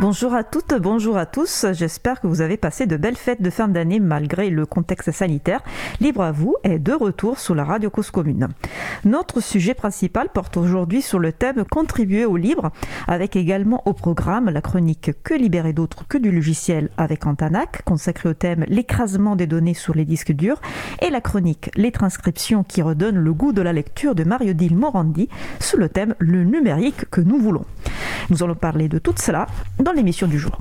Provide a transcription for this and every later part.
Bonjour à toutes, bonjour à tous. J'espère que vous avez passé de belles fêtes de fin d'année malgré le contexte sanitaire. Libre à vous est de retour sur la radio Cause Commune. Notre sujet principal porte aujourd'hui sur le thème Contribuer au libre, avec également au programme la chronique Que libérer d'autres que du logiciel avec Antanac, consacrée au thème L'écrasement des données sur les disques durs, et la chronique Les transcriptions qui redonnent le goût de la lecture de Mario Dil Morandi sous le thème Le numérique que nous voulons. Nous allons parler de tout cela l'émission du jour.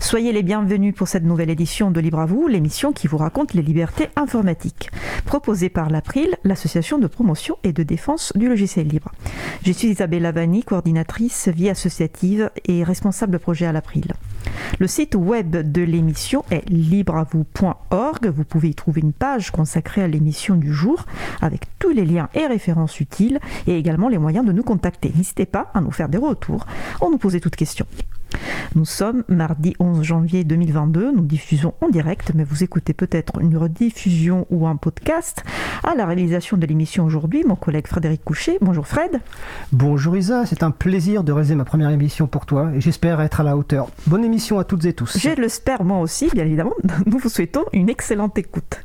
Soyez les bienvenus pour cette nouvelle édition de Libre à vous, l'émission qui vous raconte les libertés informatiques, proposée par l'April, l'association de promotion et de défense du logiciel libre. Je suis Isabelle Lavani, coordinatrice vie associative et responsable projet à l'April. Le site web de l'émission est libreavou.org. Vous pouvez y trouver une page consacrée à l'émission du jour avec tous les liens et références utiles et également les moyens de nous contacter. N'hésitez pas à nous faire des retours ou nous poser toutes questions. Nous sommes mardi 11 janvier 2022, nous diffusons en direct, mais vous écoutez peut-être une rediffusion ou un podcast. À la réalisation de l'émission aujourd'hui, mon collègue Frédéric Couchet. Bonjour Fred. Bonjour Isa, c'est un plaisir de réaliser ma première émission pour toi et j'espère être à la hauteur. Bonne émission à toutes et tous. Je l'espère moi aussi, bien évidemment. Nous vous souhaitons une excellente écoute.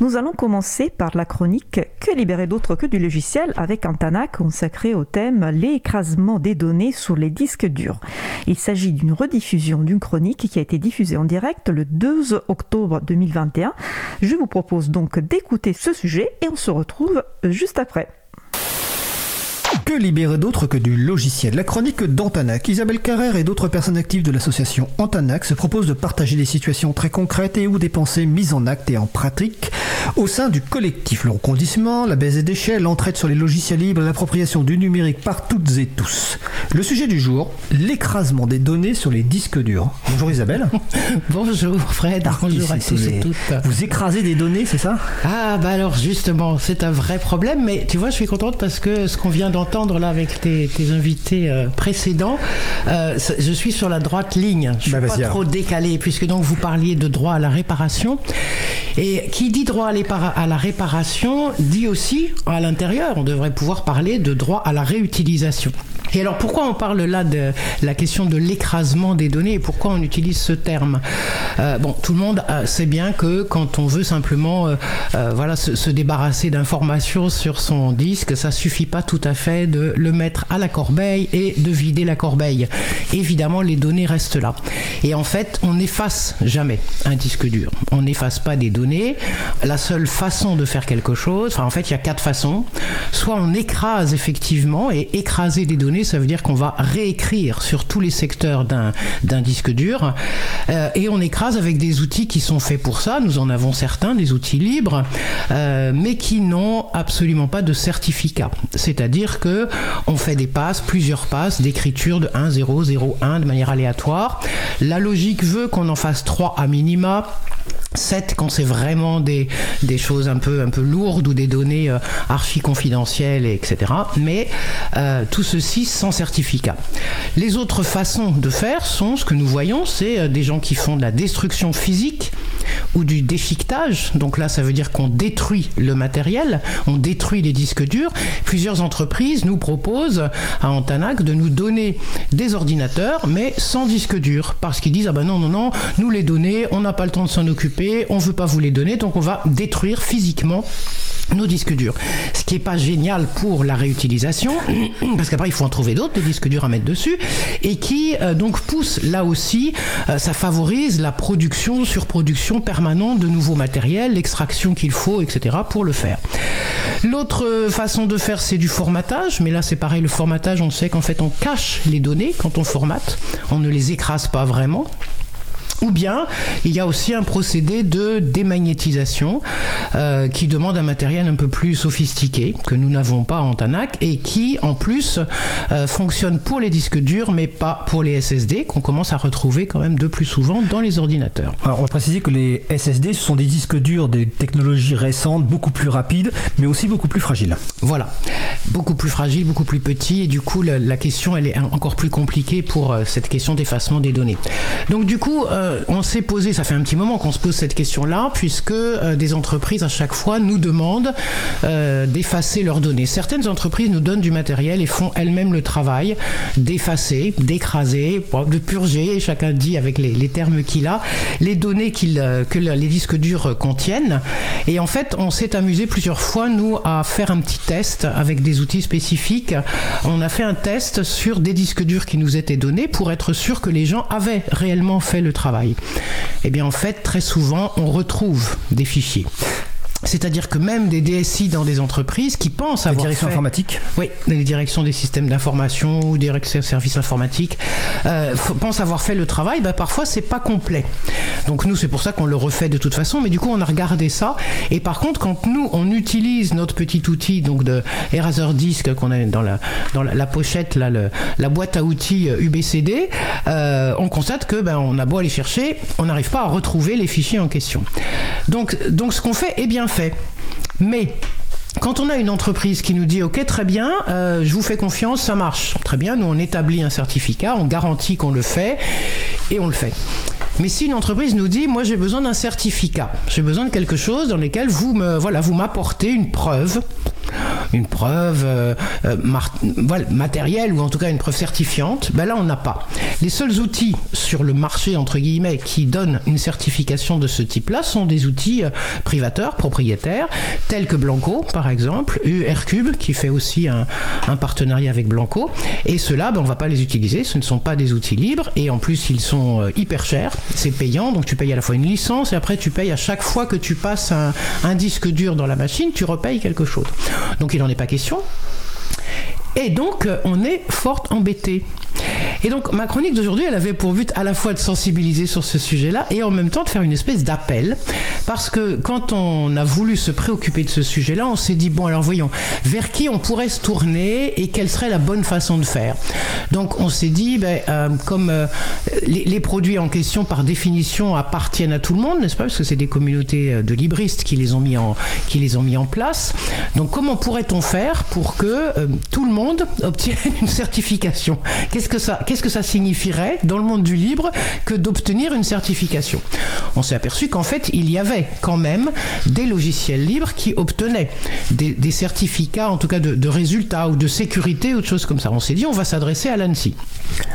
Nous allons commencer par la chronique Que libérer d'autre que du logiciel? avec un TANAC consacré au thème L'écrasement des données sur les disques durs. Il s'agit d'une rediffusion d'une chronique qui a été diffusée en direct le 2 octobre 2021. Je vous propose donc d'écouter ce sujet et on se retrouve juste après. Que libérer d'autre que du logiciel La chronique d'Antanac. Isabelle Carrère et d'autres personnes actives de l'association Antanac se proposent de partager des situations très concrètes et ou des pensées mises en acte et en pratique au sein du collectif. Le recondissement, la baisse des déchets, l'entraide sur les logiciels libres, l'appropriation du numérique par toutes et tous. Le sujet du jour, l'écrasement des données sur les disques durs. Bonjour Isabelle. Bonjour Fred. Bonjour à tous et toutes. Vous écrasez des données, c'est ça? Ah bah alors justement, c'est un vrai problème, mais tu vois, je suis contente parce que ce qu'on vient d'entendre là avec tes, tes invités euh, précédents, euh, je suis sur la droite ligne. Je suis Bah, pas trop décalé puisque donc vous parliez de droit à la réparation. Et qui dit droit à la réparation dit aussi à l'intérieur, on devrait pouvoir parler de droit à la réutilisation. Et alors pourquoi on parle là de la question de l'écrasement des données et pourquoi on utilise ce terme? Euh, Bon, tout le monde euh, sait bien que quand on veut simplement euh, voilà, se, se débarrasser d'informations sur son disque, ça suffit pas tout à fait de le mettre à la corbeille et de vider la corbeille. Évidemment, les données restent là. Et en fait, on n'efface jamais un disque dur. On n'efface pas des données. La seule façon de faire quelque chose, enfin en fait, il y a quatre façons. Soit on écrase effectivement, et écraser des données, ça veut dire qu'on va réécrire sur tous les secteurs d'un disque dur. Euh, et on écrase avec des outils qui sont faits pour ça. Nous en avons certains, des outils libres, euh, mais qui n'ont absolument pas de certificat. C'est-à-dire que on fait des passes, plusieurs passes d'écriture de 1, 0, 0, 1 de manière aléatoire. La logique veut qu'on en fasse 3 à minima. 7 quand c'est vraiment des, des choses un peu, lourdes ou des données euh, archi confidentielles, etc. Mais euh, tout ceci sans certificat. Les autres façons de faire sont ce que nous voyons, c'est euh, des gens qui font de la destruction physique ou du déchiquetage. Donc là, ça veut dire qu'on détruit le matériel, on détruit les disques durs. Plusieurs entreprises nous proposent à Antanac de nous donner des ordinateurs, mais sans disque dur, parce qu'ils disent ah ben non non non, nous les données, on n'a pas le temps de s'en occuper, on veut pas vous les donner, donc on va détruire physiquement nos disques durs. Ce qui est pas génial pour la réutilisation, parce qu'après il faut en trouver d'autres, des disques durs à mettre dessus, et qui euh, donc pousse là aussi, euh, ça favorise la production, surproduction permanente de nouveaux matériels, l'extraction qu'il faut, etc. pour le faire. L'autre euh, façon de faire, c'est du formatage, mais là c'est pareil, le formatage, on sait qu'en fait on cache les données quand on formate, on ne les écrase pas vraiment. Ou bien il y a aussi un procédé de démagnétisation euh, qui demande un matériel un peu plus sophistiqué que nous n'avons pas en TANAC et qui en plus euh, fonctionne pour les disques durs mais pas pour les SSD qu'on commence à retrouver quand même de plus souvent dans les ordinateurs. Alors on va préciser que les SSD ce sont des disques durs des technologies récentes beaucoup plus rapides mais aussi beaucoup plus fragiles. Voilà, beaucoup plus fragiles, beaucoup plus petits et du coup la, la question elle est encore plus compliquée pour euh, cette question d'effacement des données. Donc du coup euh, on s'est posé, ça fait un petit moment qu'on se pose cette question-là, puisque euh, des entreprises à chaque fois nous demandent euh, d'effacer leurs données. Certaines entreprises nous donnent du matériel et font elles-mêmes le travail d'effacer, d'écraser, de purger, chacun dit avec les, termes qu'il a, les données que les disques durs contiennent. Et en fait, on s'est amusé plusieurs fois, nous, à faire un petit test avec des outils spécifiques. On a fait un test sur des disques durs qui nous étaient donnés pour être sûr que les gens avaient réellement fait le travail Eh bien en fait, très souvent, on retrouve des fichiers. C'est-à-dire que même des DSI dans des entreprises qui pensent avoir fait, oui, les directions des systèmes d'information ou des services informatiques euh, pensent avoir fait le travail, bah, parfois c'est pas complet. Donc nous c'est pour ça qu'on le refait de toute façon, mais du coup on a regardé ça. Et par contre quand nous on utilise notre petit outil donc de Eraser Disk qu'on a dans la dans la, la pochette là, le, la boîte à outils UBCD, euh, on constate que ben on a beau aller chercher, on n'arrive pas à retrouver les fichiers en question. Donc donc ce qu'on fait est bien fait. Mais quand on a une entreprise qui nous dit ok très bien, euh, je vous fais confiance, ça marche, très bien, nous on établit un certificat, on garantit qu'on le fait et on le fait. Mais si une entreprise nous dit moi j'ai besoin d'un certificat, j'ai besoin de quelque chose dans lequel vous me voilà vous m'apportez une preuve une preuve euh, euh, matérielle ou en tout cas une preuve certifiante, ben là on n'a pas. Les seuls outils sur le marché entre guillemets qui donnent une certification de ce type-là sont des outils euh, privateurs, propriétaires, tels que Blanco par exemple, URCube qui fait aussi un, partenariat avec Blanco. Et ceux-là, ben, on va pas les utiliser, ce ne sont pas des outils libres et en plus ils sont hyper chers, c'est payant, donc tu payes à la fois une licence et après tu payes à chaque fois que tu passes un, un disque dur dans la machine, tu repayes quelque chose. Donc il n'en est pas question. Et donc, on est fort embêté. Et donc, ma chronique d'aujourd'hui, elle avait pour but à la fois de sensibiliser sur ce sujet-là et en même temps de faire une espèce d'appel. Parce que quand on a voulu se préoccuper de ce sujet-là, on s'est dit, bon, alors voyons, vers qui on pourrait se tourner et quelle serait la bonne façon de faire. Donc, on s'est dit, ben, euh, comme euh, les, produits en question, par définition, appartiennent à tout le monde, n'est-ce pas? Parce que c'est des communautés de libristes qui les ont mis en, qui les ont mis en place. Donc, comment pourrait-on faire pour que euh, tout le monde obtienne une certification? Qu'est-ce que ça, qu'est-ce que ça signifierait dans le monde du libre que d'obtenir une certification? On s'est aperçu qu'en fait, il y avait quand même des logiciels libres qui obtenaient des, des certificats, en tout cas de, de, résultats ou de sécurité ou de choses comme ça. On s'est dit, on va s'adresser à l'ANSI.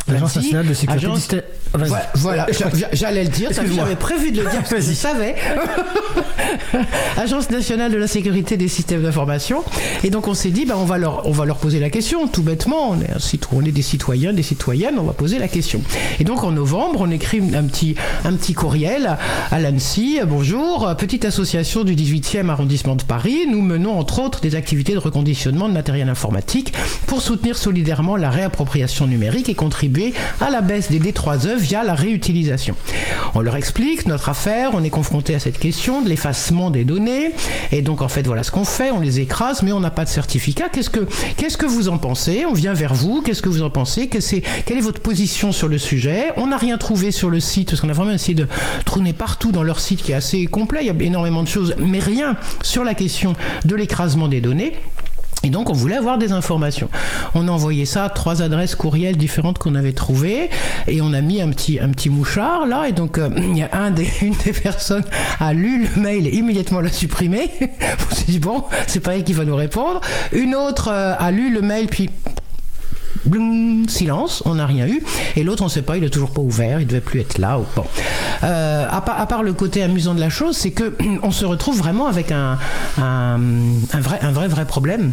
L'Agence nationale de sécurité agence... du voilà, voilà j'allais le dire, j'avais prévu de le dire, parce que je savais. Agence nationale de la sécurité des systèmes d'information. Et donc on s'est dit, bah, on, va leur, on va leur poser la question, tout bêtement. On est, on est des citoyens, des citoyennes, on va poser la question. Et donc en novembre, on écrit un petit, un petit courriel à l'ANSI. Bonjour, petite association du 18e arrondissement de Paris. Nous menons entre autres des activités de reconditionnement de matériel informatique pour soutenir solidairement la réappropriation numérique et contribuer à la baisse des D3E via la réutilisation. On leur explique notre affaire, on est confronté à cette question de l'effacement des données, et donc en fait voilà ce qu'on fait, on les écrase, mais on n'a pas de certificat. Qu'est-ce que, qu'est-ce que vous en pensez? On vient vers vous, qu'est-ce que vous en pensez? Quelle est votre position sur le sujet? On n'a rien trouvé sur le site, parce qu'on a vraiment essayé de trôner partout dans leur site qui est assez complet, il y a énormément de choses, mais rien sur la question de l'écrasement des données. Et donc on voulait avoir des informations. On a envoyé ça à trois adresses courriels différentes qu'on avait trouvées et on a mis un petit un petit mouchard là et donc euh, une des personnes a lu le mail et immédiatement l'a supprimé. on s'est dit bon c'est pas elle qui va nous répondre. Une autre euh, a lu le mail puis Silence, on n'a rien eu. Et l'autre, on ne sait pas, il est toujours pas ouvert, il devait plus être là. Ou bon. Euh, à, part, le côté amusant de la chose, c'est que on se retrouve vraiment avec un, vrai, vrai, problème.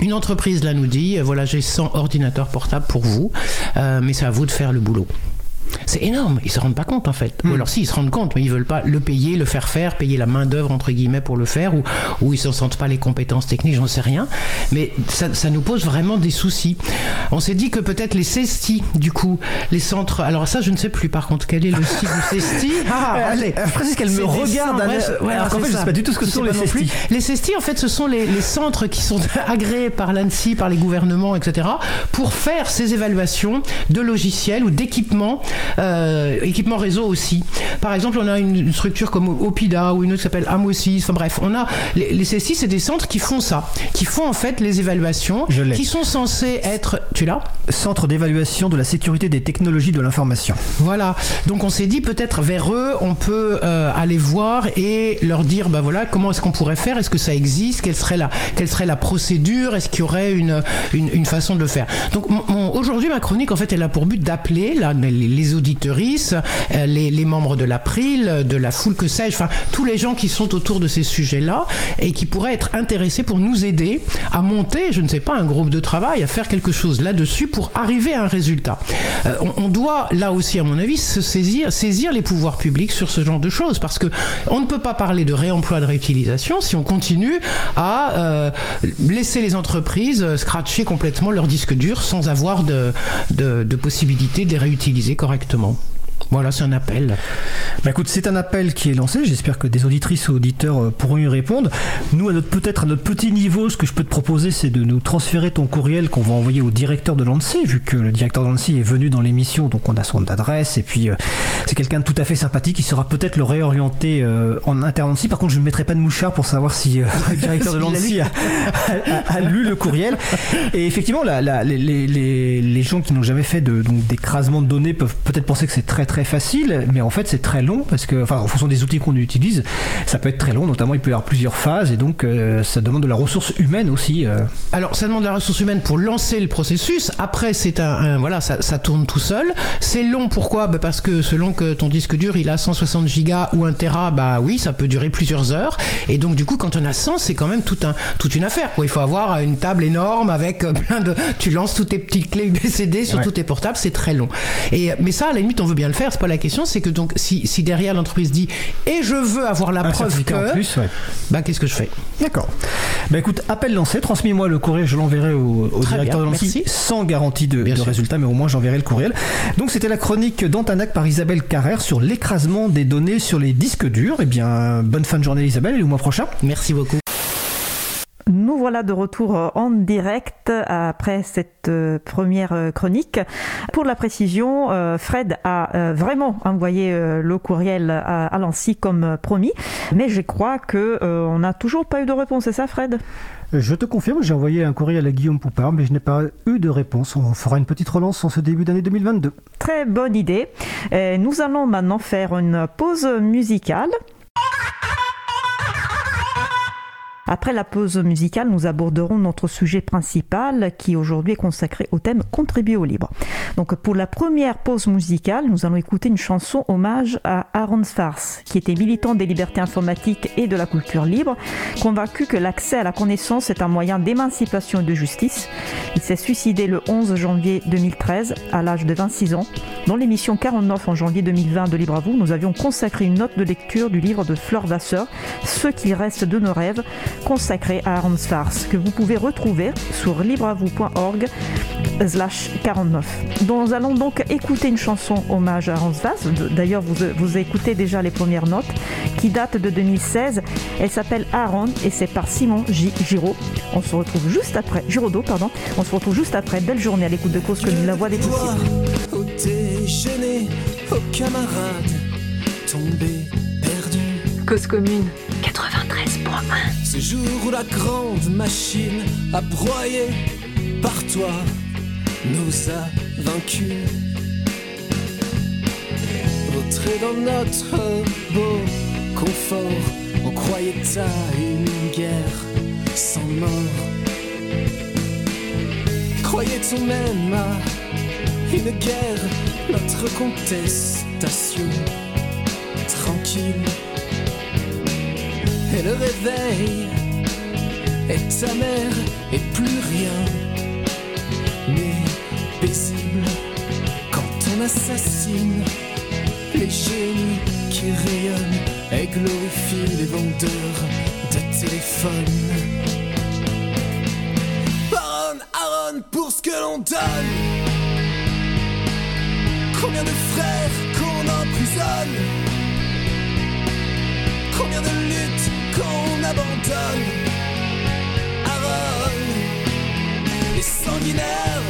Une entreprise là nous dit voilà j'ai 100 ordinateurs portables pour vous, euh, mais c'est à vous de faire le boulot. C'est énorme. Ils se rendent pas compte en fait. Ou Hmm. alors si ils se rendent compte, mais ils veulent pas le payer, le faire faire, payer la main d'œuvre entre guillemets pour le faire, ou, ou ils ne sentent pas les compétences techniques, j'en sais rien. Mais ça, ça nous pose vraiment des soucis. On s'est dit que peut-être les CESTI, du coup, les centres. Alors ça, je ne sais plus. Par contre, quel est le site du CESTI Ah, Euh, allez. euh, Francis, qu'elle me regarde, Anna, ouais, ouais, alors qu'en fait, je ça. sais pas du tout ce que Je sont les. CESTI. Les CESTI, en fait, ce sont les, les centres qui sont agréés par l'ANSI, par les gouvernements, etc., pour faire ces évaluations de logiciels ou d'équipements, euh, équipements réseau aussi. Par exemple, on a une, une structure comme Opida ou une autre qui s'appelle Amosis. Enfin bref, on a les, les CESTI, c'est des centres qui font ça, qui font en fait les évaluations, Je qui sont censés être. Tu l'as? Centre d'évaluation de la sécurité des technologies de l'information. Voilà. Donc on s'est dit peut-être vers eux, on peut euh, aller voir et leur dire, bah voilà, comment est-ce qu'on pourrait faire? Est-ce que ça existe? Quelle serait la, quelle serait la procédure? Est-ce qu'il y aurait une, une, une façon de le faire? Donc aujourd'hui, ma chronique, en fait, elle a pour but d'appeler là, les, les auditorices, euh, les, membres de l'April, de la foule que sais-je, enfin tous les gens qui sont autour de ces sujets-là et qui pourraient être intéressés pour nous aider à monter, je ne sais pas, un groupe de travail, à faire quelque chose là-dessus pour arriver à un résultat. Euh, on, doit là aussi, à mon avis, saisir, les pouvoirs publics sur ce genre de choses parce que on ne peut pas parler de réemploi, de réutilisation si on continue à euh, laisser les entreprises scratcher complètement leur disque dur sans avoir de, de, de possibilité de les réutiliser correctement correctement voilà, c'est un appel. Bah écoute, c'est un appel qui est lancé. J'espère que des auditrices ou auditeurs euh, pourront y répondre. Nous, peut-être à notre petit niveau, ce que je peux te proposer, c'est de nous transférer ton courriel qu'on va envoyer au directeur de l'ANSI, vu que le directeur de l'ANSI est venu dans l'émission, donc on a son adresse et puis euh, c'est quelqu'un de tout à fait sympathique qui saura peut-être le réorienter euh, en interne. Par contre, je ne mettrai pas de mouchard pour savoir si euh, le directeur de l'ANSI a, a- a- a lu le courriel. Et effectivement, la- la- les, les- les- les gens qui n'ont jamais fait de, donc, d'écrasement de données peuvent peut-être penser que c'est très très facile, mais en fait c'est très long parce que, enfin, en fonction des outils qu'on utilise, ça peut être très long. Notamment, il peut y avoir plusieurs phases et donc euh, ça demande de la ressource humaine aussi. euh. Alors, ça demande de la ressource humaine pour lancer le processus. Après, c'est un, un- voilà, ça, ça tourne tout seul. C'est long. Pourquoi? Bah, Parce que selon que ton disque dur il a 160 gigas ou 1 Tera, bah oui, ça peut durer plusieurs heures. Et donc, du coup, quand on a 100, c'est quand même tout un, toute une affaire. Quoi. Il faut avoir une table énorme avec euh, plein de. Tu lances toutes tes petites clés USB-CD sur Ouais. tous tes portables, c'est très long. Et mais ça, à la limite, on veut bien le faire. C'est pas la question. C'est que donc, si, si derrière l'entreprise dit et je veux avoir la Un preuve que, en plus, ouais. bah qu'est-ce que je fais? D'accord. Bah écoute, appel lancé, transmets-moi le courriel, je l'enverrai au, directeur bien, de l'ANSI sans garantie de, de résultat, mais au moins j'enverrai le courriel. Donc c'était la chronique d'Antanac par Isabelle Carrère sur l'écrasement des données sur les disques durs. Eh bien, bonne fin de journée Isabelle et au mois prochain. Merci beaucoup. Voilà de retour euh, en direct après cette euh, première euh, chronique. Pour la précision, euh, Fred a euh, vraiment envoyé euh, le courriel à, l'ANSI comme euh, promis, mais je crois que euh, on n'a toujours pas eu de réponse, c'est ça Fred? Je te confirme, j'ai envoyé un courriel à Guillaume Poupard, mais je n'ai pas eu de réponse. On fera une petite relance en ce début d'année 2022. Très bonne idée. Euh, nous allons maintenant faire une pause musicale. Après la pause musicale, nous aborderons notre sujet principal qui aujourd'hui est consacré au thème Contribuer au libre. Donc pour la première pause musicale, nous allons écouter une chanson hommage à Aaron Sfars, qui était militant des libertés informatiques et de la culture libre, convaincu que l'accès à la connaissance est un moyen d'émancipation et de justice. Il s'est suicidé le 11 janvier 2013 à l'âge de 26 ans. Dans l'émission 49 en janvier 2020 de Libre à vous, nous avions consacré une note de lecture du livre de Fleur Vasseur, Ce qu'il reste de nos rêves, consacré à Aaron Sfars, que vous pouvez retrouver sur libreavou.org slash 49. Nous allons donc écouter une chanson hommage à Aaron Sfars. D'ailleurs, vous, vous écoutez déjà les premières notes, qui datent de 2016. Elle s'appelle Aaron et c'est par Simon J. Giraud. On se retrouve juste après, Giraudot, pardon. On se retrouve juste après. Belle journée à l'écoute de cause commune, la voix des possibles. Au déjeuner, aux camarades, tombés, perdus. Cause commune 93.1 Ce jour où la grande machine a broyé par toi nous a vaincus. Vautrés dans notre beau confort, on croyait à une guerre sans mort. Croyait-on même à une guerre, notre contestation tranquille et le réveil est amer et plus rien n'est paisible quand on assassine les génies qui rayonnent et glorifient les vendeurs de téléphones. Aaron, Aaron, pour ce que l'on donne. Combien de frères qu'on emprisonne Combien de luttes qu'on abandonne Aaron, les sanguinaires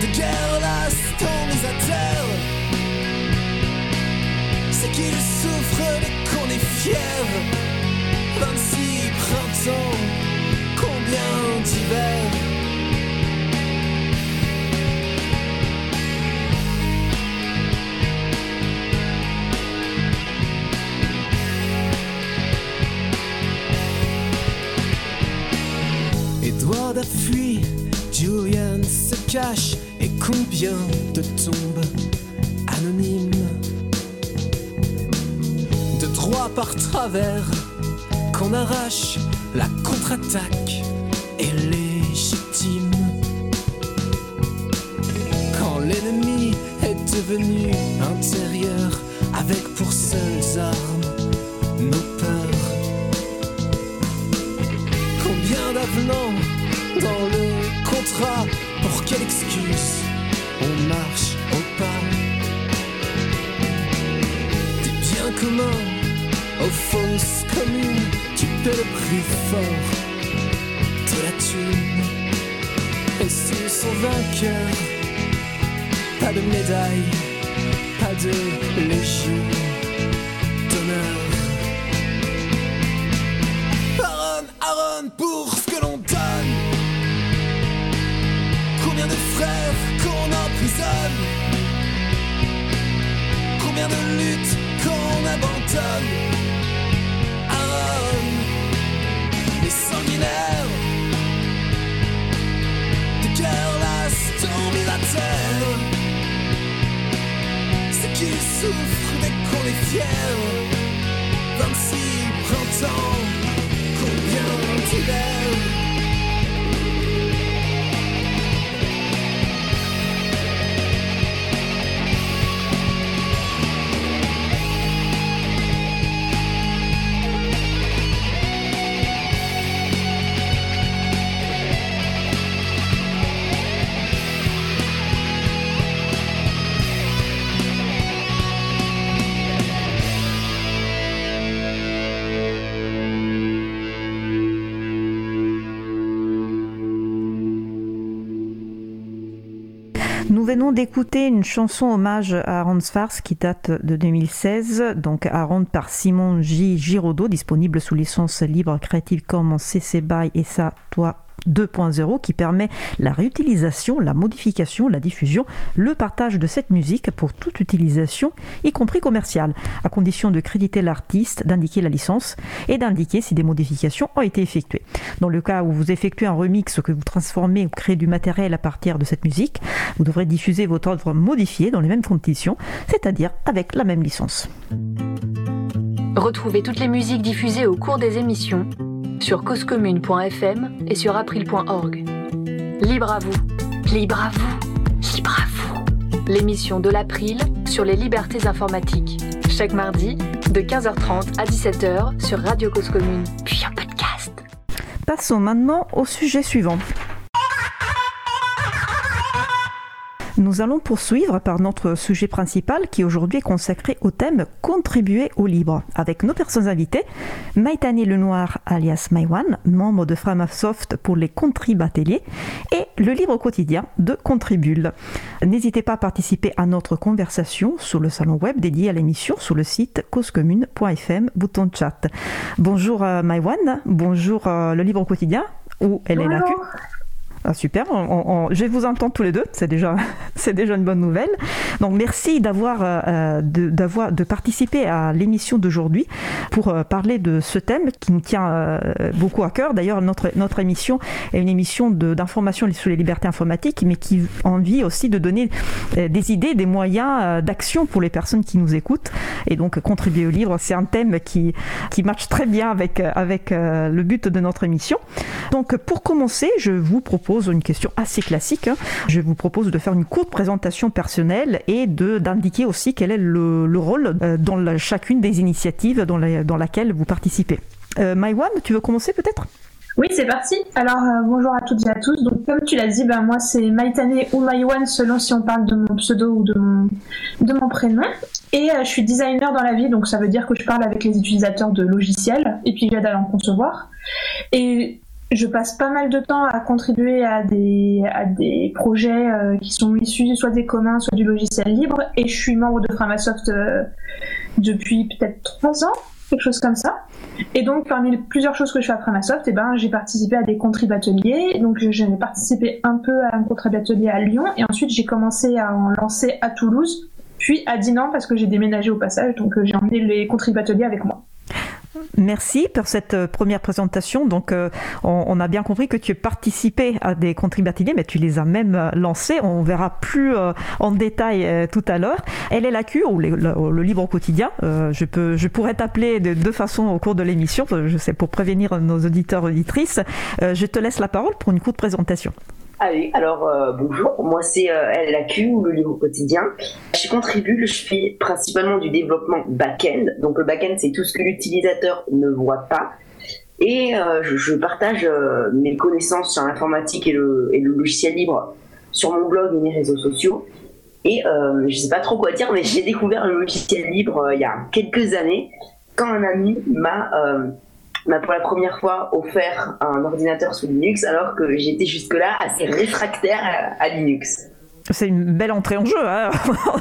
de guerre lasse mis à terre. C'est qu'il souffre mais qu'on est fier. 26 printemps, combien d'hiver Julian se cache. Et combien de tombes anonymes De droit par travers qu'on arrache, la contre-attaque est légitime. Quand l'ennemi est devenu intérieur avec pour seules armes Pour quelle excuse on marche au pas. Des biens communs aux fausses communes Tu paies le prix fort de la thune. Et s'ils sont vainqueurs Pas de médaille, pas de légion De luttes qu'on abandonne. Aaron, les sanguinaires. De guerre lasse t'ont mis à terre. C'est qui souffre dès qu'on est fier 26 printemps venons d'écouter une chanson hommage à Aaron Sfars qui date de 2016, donc Aaron par Simon J. Giraudot, disponible sous licence libre Creative Commons CC BY et ça, toi 2.0 qui permet la réutilisation, la modification, la diffusion, le partage de cette musique pour toute utilisation, y compris commerciale, à condition de créditer l'artiste, d'indiquer la licence et d'indiquer si des modifications ont été effectuées. Dans le cas où vous effectuez un remix, que vous transformez ou créez du matériel à partir de cette musique, vous devrez diffuser votre œuvre modifiée dans les mêmes conditions, c'est-à-dire avec la même licence. Retrouvez toutes les musiques diffusées au cours des émissions sur causecommune.fm et sur april.org. Libre à vous, libre à vous, libre à vous. L'émission de l'April sur les libertés informatiques. Chaque mardi, de 15h30 à 17h sur Radio Cause Commune, puis en podcast. Passons maintenant au sujet suivant. Nous allons poursuivre par notre sujet principal qui aujourd'hui est consacré au thème Contribuer au libre avec nos personnes invitées Maïtani Lenoir alias Maïwan, membre de Framasoft pour les Contrib Ateliers et le livre quotidien de Contribule. N'hésitez pas à participer à notre conversation sur le salon web dédié à l'émission sur le site causecommune.fm, bouton de chat. Bonjour euh, Maïwan, bonjour euh, le livre quotidien ou Elena Q. Ah, super, on, on, je vous entendre tous les deux, c'est déjà, déjà une bonne nouvelle. Donc merci d'avoir, euh, de, d'avoir, de participer à l'émission d'aujourd'hui pour euh, parler de ce thème qui nous tient euh, beaucoup à cœur. D'ailleurs, notre, notre émission est une émission de, d'information sur les libertés informatiques, mais qui a envie aussi de donner des idées, des moyens d'action pour les personnes qui nous écoutent. Et donc contribuer au livre, c'est un thème qui, qui matche très bien avec, avec le but de notre émission. Donc pour commencer, je vous propose pose une question assez classique. Hein. Je vous propose de faire une courte présentation personnelle et d'indiquer aussi quel est le, rôle dans chacune des initiatives dans, dans laquelle vous participez. Euh, Maïwan, tu veux commencer peut-être? Oui, c'est parti. Alors, euh, bonjour à toutes et à tous. Donc, comme tu l'as dit, ben, moi, c'est Maïtane ou Maïwan, selon si on parle de mon pseudo ou de mon, de mon prénom. Et euh, je suis designer dans la vie, donc ça veut dire que je parle avec les utilisateurs de logiciels et puis j'aide à en concevoir. Et je passe pas mal de temps à contribuer à des, à des projets qui sont issus soit des communs, soit du logiciel libre. Et je suis membre de Framasoft depuis peut-être trois ans quelque chose comme ça. Et donc, parmi plusieurs choses que je fais à Framasoft, eh ben, j'ai participé à des contrib ateliers. Donc, j'ai participé un peu à un contrib atelier à Lyon. Et ensuite, j'ai commencé à en lancer à Toulouse, puis à Dinan parce que j'ai déménagé au passage. Donc, euh, j'ai emmené les contrib ateliers avec moi. Merci pour cette euh, première présentation. Donc, euh, on, a bien compris que tu as participé à des contributeurs, mais tu les as même euh, lancés. On verra plus en détail tout à l'heure. LLAQ, ou le, libre au quotidien, je, peux, je pourrais t'appeler de deux façons au cours de l'émission, je sais, pour prévenir nos auditeurs auditrices. je te laisse la parole pour une courte présentation. Allez, alors euh, bonjour, moi c'est euh, ou le livre quotidien. Je contribue, je fais principalement du développement back-end. Donc le back-end c'est tout ce que l'utilisateur ne voit pas. Et euh, je, partage mes connaissances sur l'informatique et le, et le, logiciel libre sur mon blog et mes réseaux sociaux. Et je sais pas trop quoi dire, mais j'ai découvert le logiciel libre il y a quelques années quand un ami m'a m'a pour la première fois offert un ordinateur sous Linux alors que j'étais jusque-là assez réfractaire à, Linux. C'est une belle entrée en jeu. Hein.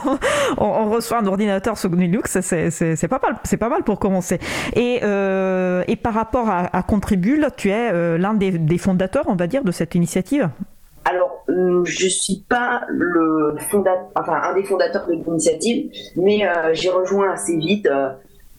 on, reçoit un ordinateur sous Linux, c'est pas mal, c'est pas mal pour commencer. Et, euh, et par rapport à, à Contribule, tu es euh, l'un des, fondateurs, on va dire, de cette initiative? Alors, euh, je suis pas le fondateur, enfin un des fondateurs de l'initiative, mais j'ai rejoint assez vite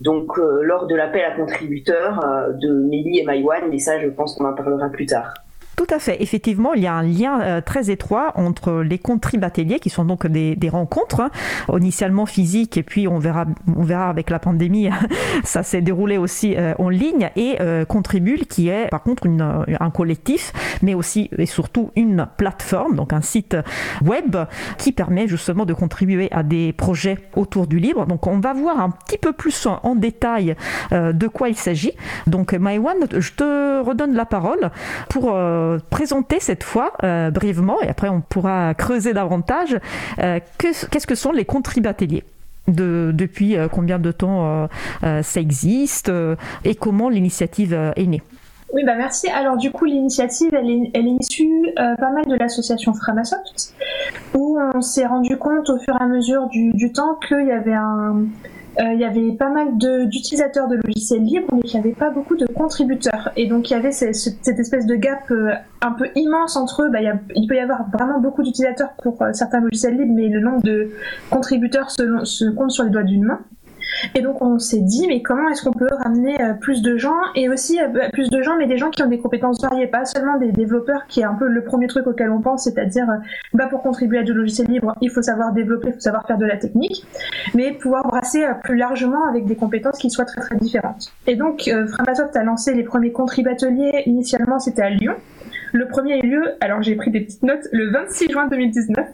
donc euh, lors de l'appel à contributeurs euh, de Mélie et Maïwan, mais ça je pense qu'on en parlera plus tard. Tout à fait. Effectivement, il y a un lien euh, très étroit entre les contrib ateliers, qui sont donc des, rencontres, hein, initialement physiques, et puis on verra, on verra avec la pandémie, ça s'est déroulé aussi euh, en ligne, et euh, Contribule, qui est par contre un collectif, mais aussi et surtout une plateforme, donc un site web, qui permet justement de contribuer à des projets autour du libre. Donc on va voir un petit peu plus en, détail de quoi il s'agit. Donc Maïwan, je te redonne la parole pour présenter cette fois euh, brièvement, et après on pourra creuser davantage, euh, qu'est-ce que sont les contribateliers de, depuis euh, combien de temps ça existe et comment l'initiative est née? Oui, bah merci. Alors du coup, l'initiative, elle est, issue pas mal de l'association Framasoft, où on s'est rendu compte au fur et à mesure du, du temps qu'il y avait un, il y avait pas mal d'utilisateurs de, logiciels libres, mais il n'y avait pas beaucoup de contributeurs. Et donc il y avait cette espèce de gap euh, un peu immense entre eux. Bah, il, peut y avoir vraiment beaucoup d'utilisateurs pour euh, certains logiciels libres, mais le nombre de contributeurs se compte sur les doigts d'une main. Et donc on s'est dit, mais comment est-ce qu'on peut ramener euh, plus de gens et aussi euh, bah, plus de gens, mais des gens qui ont des compétences variées, pas seulement des développeurs, qui est un peu le premier truc auquel on pense, c'est-à-dire, euh, bah, pour contribuer à du logiciel libre, il faut savoir développer, il faut savoir faire de la technique, mais pouvoir brasser plus largement avec des compétences qui soient très très différentes. Et donc Framasoft a lancé les premiers contribateliers, initialement c'était à Lyon. Le premier a eu lieu, alors j'ai pris des petites notes, le 26 juin 2019.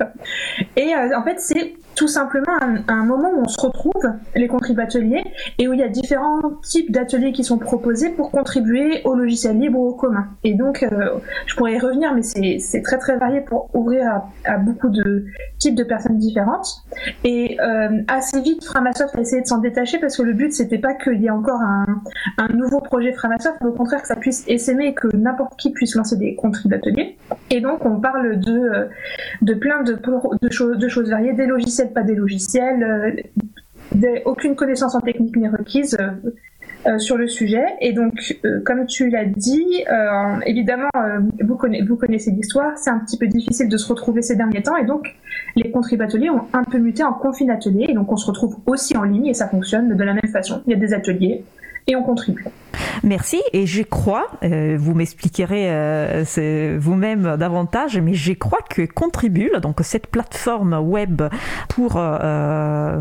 Et en fait, c'est tout simplement un, moment où on se retrouve, les contribateliers, et où il y a différents types d'ateliers qui sont proposés pour contribuer au logiciel libre ou au commun. Et donc, euh, je pourrais y revenir, mais c'est très très varié pour ouvrir à, beaucoup de types de personnes différentes. Et euh, assez vite, Framasoft a essayé de s'en détacher parce que le but, c'était pas qu'il y ait encore un, un, nouveau projet Framasoft, mais au contraire que ça puisse essaimer et que n'importe qui puisse lancer des contribateliers. Et donc, on parle de, euh, de plein de, de, de choses variées, des logiciels pas des logiciels, euh, aucune connaissance en technique n'est requise. Euh, euh, sur le sujet. Et donc, comme tu l'as dit, évidemment, vous, connaissez l'histoire, c'est un petit peu difficile de se retrouver ces derniers temps. Et donc, les contribateliers ont un peu muté en confine ateliers. Et donc, on se retrouve aussi en ligne et ça fonctionne de la même façon. Il y a des ateliers et on contribue. Merci. Et je crois, euh, vous m'expliquerez euh, vous-même davantage, mais je crois que Contribule, donc cette plateforme web pour, euh,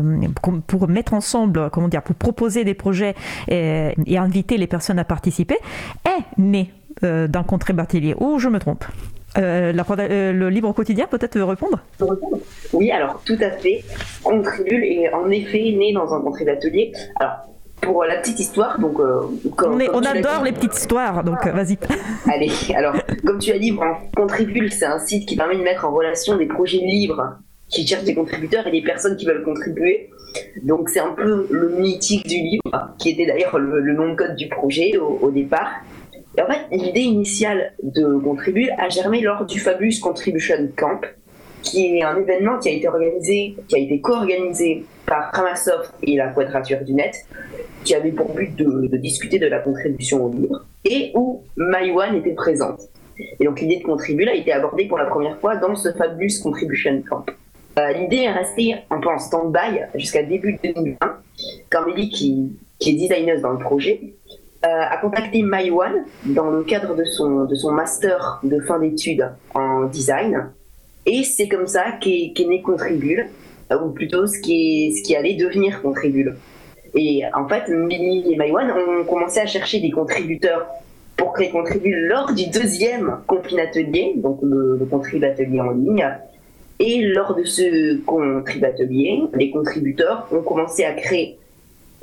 pour mettre ensemble, comment dire, pour proposer des projets et, inviter les personnes à participer, est née d'un contribatelier. Ou je me trompe le livre quotidien peut-être répondre? Oui, alors tout à fait. Contribule est en effet né dans un contribule atelier. Alors pour la petite histoire, donc. on, adore les petites histoires, donc vas-y. Allez, alors, comme tu as dit, Contribule, c'est un site qui permet de mettre en relation des projets libres qui cherchent des contributeurs et des personnes qui veulent contribuer. Donc, c'est un peu le mythique du livre, qui était d'ailleurs le, nom de code du projet au, départ. Et en fait, l'idée initiale de Contribule a germé lors du Fabulous Contribution Camp, qui est un événement qui a été organisé, qui a été co-organisé par Framasoft et la Quadrature du Net, qui avait pour but de, discuter de la contribution au livre, et où MyOne était présente. Et donc l'idée de contribuer a été abordée pour la première fois dans ce Fabulous Contribution Camp. Euh, l'idée est restée un peu en stand-by jusqu'à début 2020, quand Mélie, qui, est designer dans le projet, euh, a contacté MyOne dans le cadre de son, master de fin d'études en design. Et c'est comme ça qu'est né Contribule, euh, ou plutôt ce qui allait devenir Contribule. Et en fait, Mélie et MyOne ont commencé à chercher des contributeurs pour créer Contribule lors du deuxième Confine Atelier, donc le, le Atelier en ligne. Et lors de ce Atelier, les contributeurs ont commencé à créer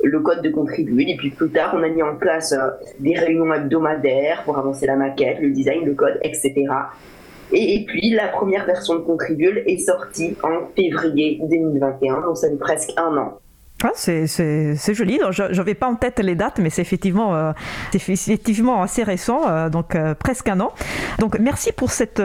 le code de contribuer. Et puis plus tard, on a mis en place euh, des réunions hebdomadaires pour avancer la maquette, le design, le code, etc. Et, puis la première version de Contribule est sortie en février 2021, donc ça fait presque un an. C'est joli. Je n'avais pas en tête les dates, mais c'est effectivement, euh, assez récent, euh, donc euh, presque un an. Donc merci pour cette,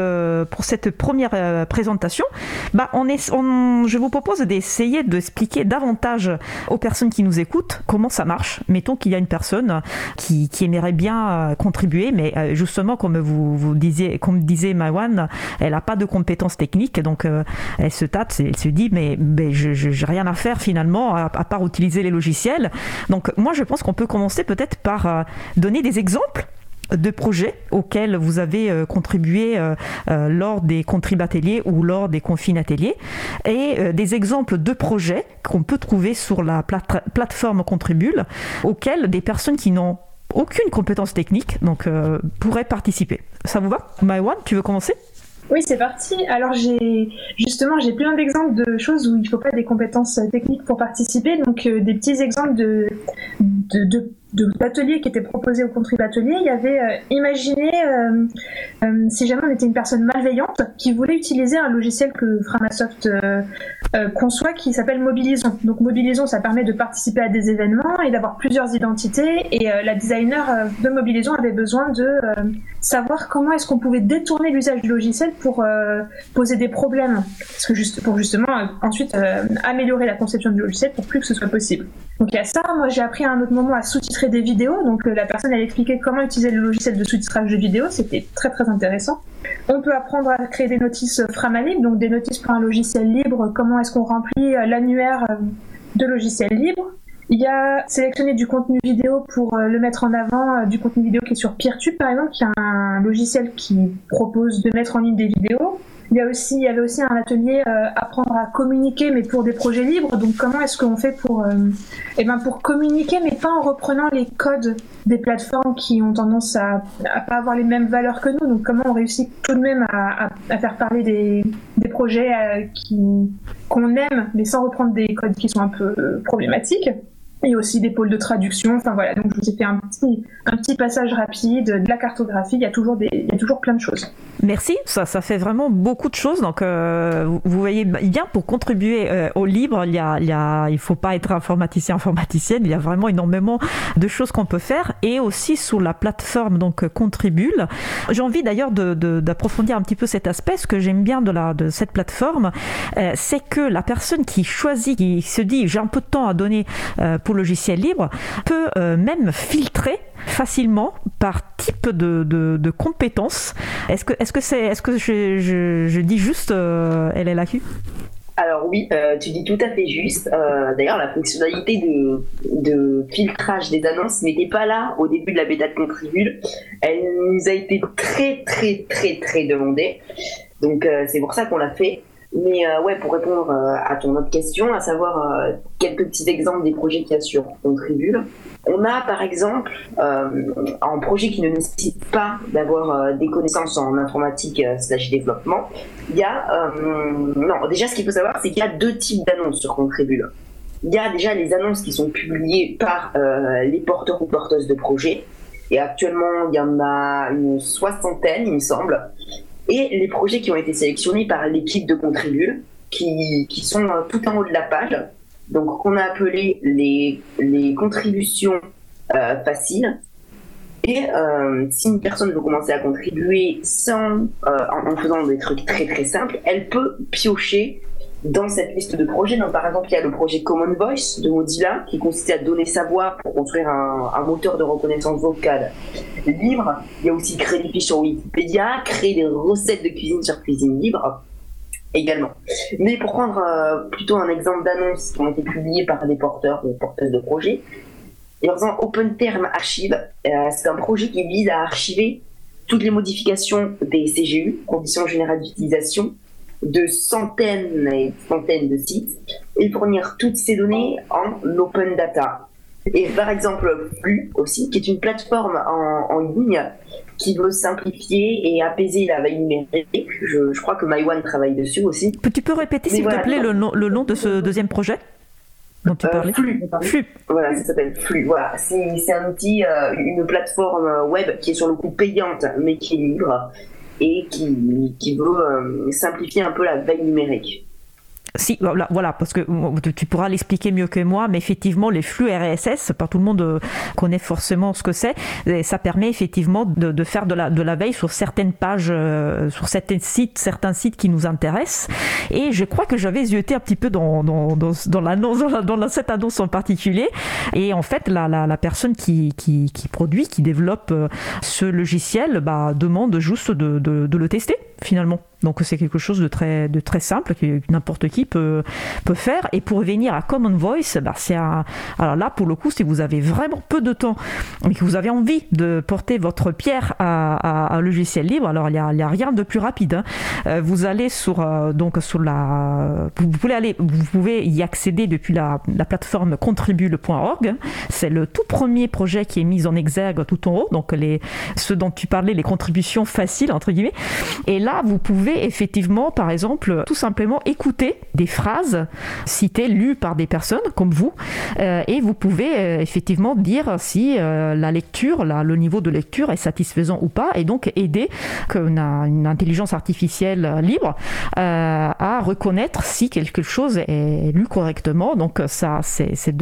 première présentation. Bah, je vous propose d'essayer d'expliquer davantage aux personnes qui nous écoutent comment ça marche. Mettons qu'il y a une personne qui, aimerait bien contribuer, mais justement, comme vous, disiez, comme disait Mawan, elle n'a pas de compétences techniques, donc elle se tâte, elle se dit, mais, mais je n'ai rien à faire finalement. À, à part utiliser les logiciels. Donc moi, je pense qu'on peut commencer peut-être par euh, donner des exemples de projets auxquels vous avez euh, contribué euh, lors des ateliers ou lors des confines ateliers et des exemples de projets qu'on peut trouver sur la plateforme Contribule auxquels des personnes qui n'ont aucune compétence technique donc pourraient participer. Ça vous va? Maïwan, tu veux commencer? Oui, c'est parti. Alors j'ai justement j'ai plein d'exemples de choses où il ne faut pas des compétences techniques pour participer, donc euh, des petits exemples de, de, de qui étaient proposés au contrib atelier, il y avait euh, imaginé euh, euh, si jamais on était une personne malveillante qui voulait utiliser un logiciel que Framasoft euh, euh, conçoit qui s'appelle Mobilisons. Donc Mobilisons, ça permet de participer à des événements et d'avoir plusieurs identités. Et la designer de Mobilisons avait besoin de savoir comment est-ce qu'on pouvait détourner l'usage du logiciel pour poser des problèmes, parce que juste pour justement ensuite améliorer la conception du logiciel pour plus que ce soit possible. Donc il y a ça. Moi j'ai appris à un autre moment à sous-titrer des vidéos. Donc euh, la personne elle expliquait comment utiliser le logiciel de sous-titrage de vidéos. C'était très très intéressant. On peut apprendre à créer des notices Framalib, donc des notices pour un logiciel libre. Comment est-ce qu'on remplit euh, l'annuaire euh, de logiciels libres. Il y a sélectionné du contenu vidéo pour le mettre en avant, du contenu vidéo qui est sur Peertube par exemple, qui est un logiciel qui propose de mettre en ligne des vidéos. Il y, avait aussi un atelier euh, apprendre à communiquer, mais pour des projets libres. Donc, comment est-ce qu'on fait pour, euh, eh ben, pour communiquer, mais pas en reprenant les codes des plateformes qui ont tendance à, à pas avoir les mêmes valeurs que nous? Donc, comment on réussit tout de même à, faire parler des, projets euh, qu'on aime, mais sans reprendre des codes qui sont un peu problématiques? Et aussi des pôles de traduction. Enfin voilà, donc je vous ai fait un petit, passage rapide de la cartographie. Il y a toujours plein de choses. Merci, ça, ça fait vraiment beaucoup de choses. Donc euh, vous voyez bien pour contribuer euh, au libre, il y a, il y a, il faut pas être informaticien, informaticienne. Il y a vraiment énormément de choses qu'on peut faire et aussi sur la plateforme donc Contribule. J'ai envie d'ailleurs d'approfondir un petit peu cet aspect. Ce que j'aime bien de la de cette plateforme, euh, c'est que la personne qui choisit, qui se dit j'ai un peu de temps à donner logiciel libre peut euh, même filtrer facilement par type de, de, compétences. Est-ce que, est-ce que, c'est, est-ce que je, je, dis juste euh, LLAQ alors oui, euh, tu dis tout à fait juste. D'ailleurs, la fonctionnalité de, de, filtrage des annonces n'était pas là au début de la bêta de Contribule. Elle nous a été très très très très demandée. Donc c'est pour ça qu'on l'a fait. Mais ouais, pour répondre à ton autre question, à savoir quelques petits exemples des projets qui assurent Contribule. On a par exemple un projet qui ne nécessite pas d'avoir des connaissances en informatique slash développement. Il y a non déjà ce qu'il faut savoir c'est qu'il y a deux types d'annonces sur Contribule. Il y a déjà les annonces qui sont publiées par les porteurs ou porteuses de projets et actuellement, il y en a une soixantaine, il me semble. Et les projets qui ont été sélectionnés par l'équipe de Contribule, qui, qui, sont euh, tout en haut de la page, donc qu'on a appelé les, contributions euh, faciles. Et euh, si une personne veut commencer à contribuer sans, en, faisant des trucs très très simples, elle peut piocher dans cette liste de projets. Donc, par exemple, il y a le projet Common Voice de Mozilla qui consistait à donner sa voix pour construire un, moteur de reconnaissance vocale libre. Il y a aussi créer des fiches sur Wikipédia, créer des recettes de cuisine sur Cuisine Libre également. Mais pour prendre euh, plutôt un exemple d'annonce qui ont été publiées par des porteurs ou porteuses de projets, et en faisant Open Term Archive, euh, c'est un projet qui vise à archiver toutes les modifications des CGU, conditions générales d'utilisation, de centaines et centaines de sites et fournir toutes ces données en open data. Et par exemple, Flux aussi, qui est une plateforme en, ligne qui veut simplifier et apaiser la veille numérique. Je, je crois que MyOne travaille dessus aussi. Tu peux répéter, s'il te plaît, le nom, le nom de ce deuxième projet dont tu euh, Flux. Flux. Voilà, ça s'appelle Flux. Voilà, c'est un outil, euh, une plateforme web qui est sur le coup payante, mais qui est libre et qui, qui veut euh, simplifier un peu la veille numérique. Si, voilà, parce que tu pourras l'expliquer mieux que moi, mais effectivement, les flux RSS, pas tout le monde euh, connaît forcément ce que c'est, et ça permet effectivement de, faire de la, de la veille sur certaines pages, euh, sur certains sites, certains sites qui nous intéressent. Et je crois que j'avais zioté un petit peu dans, dans, dans, l'annonce, dans, cette annonce en particulier. Et en fait, la, la, personne qui, qui, produit, qui développe ce logiciel, bah, demande juste de, de le tester finalement. Donc c'est quelque chose de très, de très simple que n'importe qui peut, peut faire. Et pour venir à Common Voice, bah c'est alors là pour le coup, si vous avez vraiment peu de temps et que vous avez envie de porter votre pierre à, un logiciel libre, alors il n'y a, a, rien de plus rapide. Hein. Euh, vous allez sur euh, donc sur la, vous pouvez aller, vous pouvez y accéder depuis la, la plateforme contribule.org. C'est le tout premier projet qui est mis en exergue tout en haut. Donc les ceux dont tu parlais, les contributions faciles entre guillemets. Et là vous pouvez effectivement, par exemple, tout simplement écouter des phrases citées, lues par des personnes comme vous, euh, et vous pouvez euh, effectivement dire si euh, la lecture, le niveau de lecture est satisfaisant ou pas, et donc aider une, une intelligence artificielle libre à reconnaître si quelque chose est lu correctement. Donc ça, c'est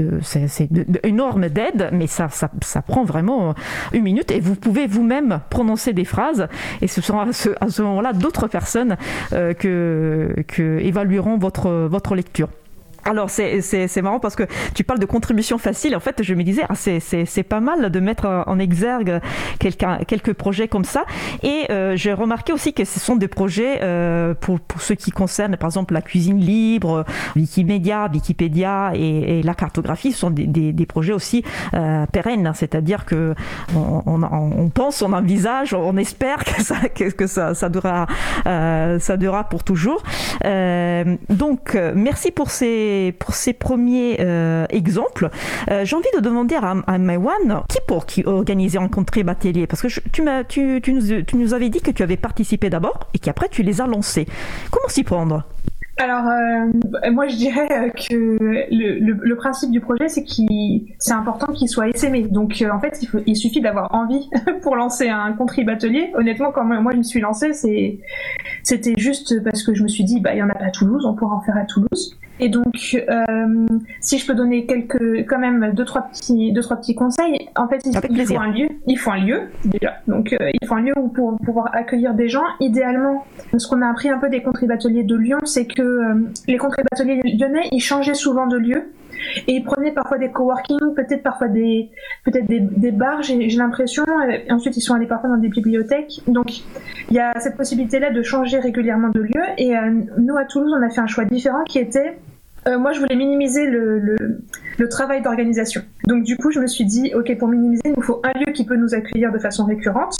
une d'aide, mais ça, ça, ça, prend vraiment une minute, et vous pouvez vous-même prononcer des phrases, et ce sont à ce, à ce moment-là d'autres personnes euh, que, que évalueront votre, votre lecture. Alors c'est marrant parce que tu parles de contribution facile. En fait, je me disais, ah, c'est pas mal de mettre en exergue quelques projets comme ça. Et euh, j'ai remarqué aussi que ce sont des projets euh, pour, pour ceux qui concernent, par exemple, la cuisine libre, Wikimedia, Wikipédia et, la cartographie. Ce sont des, des, projets aussi euh, pérennes. C'est-à-dire que on, on, pense, on envisage, on espère que ça, que, ça, ça durera, ça durera pour toujours. donc, merci pour ces pour ces premiers euh, exemples, euh, j'ai envie de demander à, à Maïwan, qui pour qui organiser rencontrer Batelier? Parce que tu, nous, avais dit que tu avais participé d'abord et qu'après tu les as lancés. Comment s'y prendre? Alors, euh, moi, je dirais que le, principe du projet, c'est qu'il, c'est important qu'il soit essaimé. Donc, en fait, il, suffit d'avoir envie pour lancer un contrib atelier. Honnêtement, quand moi je me suis lancée, c'était juste parce que je me suis dit, bah, il y en a pas à Toulouse, on pourra en faire à Toulouse. Et donc, euh, si je peux donner quelques, quand même deux trois petits, deux trois petits conseils. En fait, il, faut un lieu. Il faut un lieu déjà. Donc, euh, il faut un lieu où pour pouvoir accueillir des gens. Idéalement, ce qu'on a appris un peu des contribateliers de Lyon, c'est que euh, les contribateliers lyonnais, ils changeaient souvent de lieu. Et ils prenaient parfois des coworking, peut-être parfois des, peut-être des, des bars, j'ai l'impression. Ensuite, ils sont allés parfois dans des bibliothèques. Donc, il y a cette possibilité-là de changer régulièrement de lieu. Et nous, à Toulouse, on a fait un choix différent qui était euh, moi, je voulais minimiser le, le, travail d'organisation. Donc, du coup, je me suis dit, OK, pour minimiser, il nous faut un lieu qui peut nous accueillir de façon récurrente,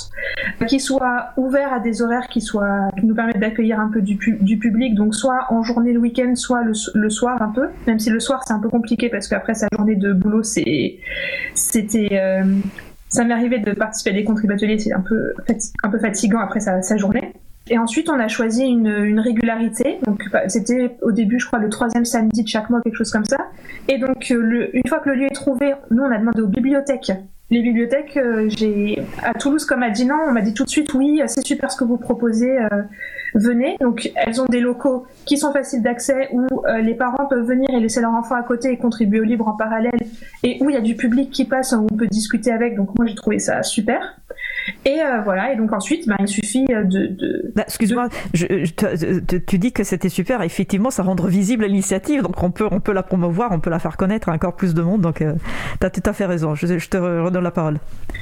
qui soit ouvert à des horaires qui, soient, qui nous permettent d'accueillir un peu du, du, public, donc soit en journée le week-end, soit le, le, soir un peu, même si le soir, c'est un peu compliqué parce qu'après sa journée de boulot, c'était... Euh, ça m'est arrivé de participer à des contributeurs, c'est un peu, un peu fatigant après sa, sa journée. Et ensuite, on a choisi une, une régularité. Donc, bah, c'était au début, je crois, le troisième samedi de chaque mois, quelque chose comme ça. Et donc, euh, le, une fois que le lieu est trouvé, nous, on a demandé aux bibliothèques les bibliothèques, euh, j'ai à Toulouse comme à Dinan, on m'a dit tout de suite oui, c'est super ce que vous proposez, euh, venez. Donc elles ont des locaux qui sont faciles d'accès où euh, les parents peuvent venir et laisser leur enfant à côté et contribuer au livre en parallèle et où il y a du public qui passe où on peut discuter avec. Donc moi j'ai trouvé ça super. Et euh, voilà, et donc ensuite, bah, il suffit euh, de. Bah, excuse-moi, tu dis que c'était super. Effectivement, ça rendre visible l'initiative, donc on peut, on peut la promouvoir, on peut la faire connaître à encore plus de monde. Donc, euh, tu as tout à fait raison. Je, te redonne la parole.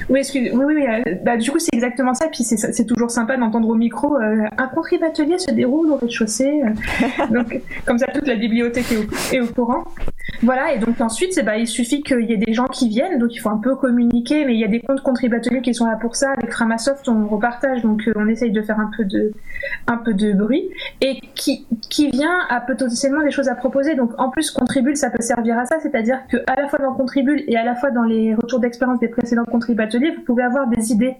Oui, excuse, oui, oui. Bah, du coup, c'est exactement ça. Puis c'est toujours sympa d'entendre au micro un contrib atelier se déroule au rez-de-chaussée. donc, comme ça, toute la bibliothèque est au, courant. Voilà, et donc ensuite, bah, il suffit qu'il y ait des gens qui viennent, donc il faut un peu communiquer, mais il y a des comptes contrib ateliers qui sont là pour ça. Avec Framasoft, on repartage, donc euh, on essaye de faire un peu de, un peu de bruit, et qui, qui vient à potentiellement des choses à proposer. Donc en plus, Contribule, ça peut servir à ça, c'est-à-dire que à la fois dans Contribule et à la fois dans les retours d'expérience des précédents Contrib ateliers, vous pouvez avoir des idées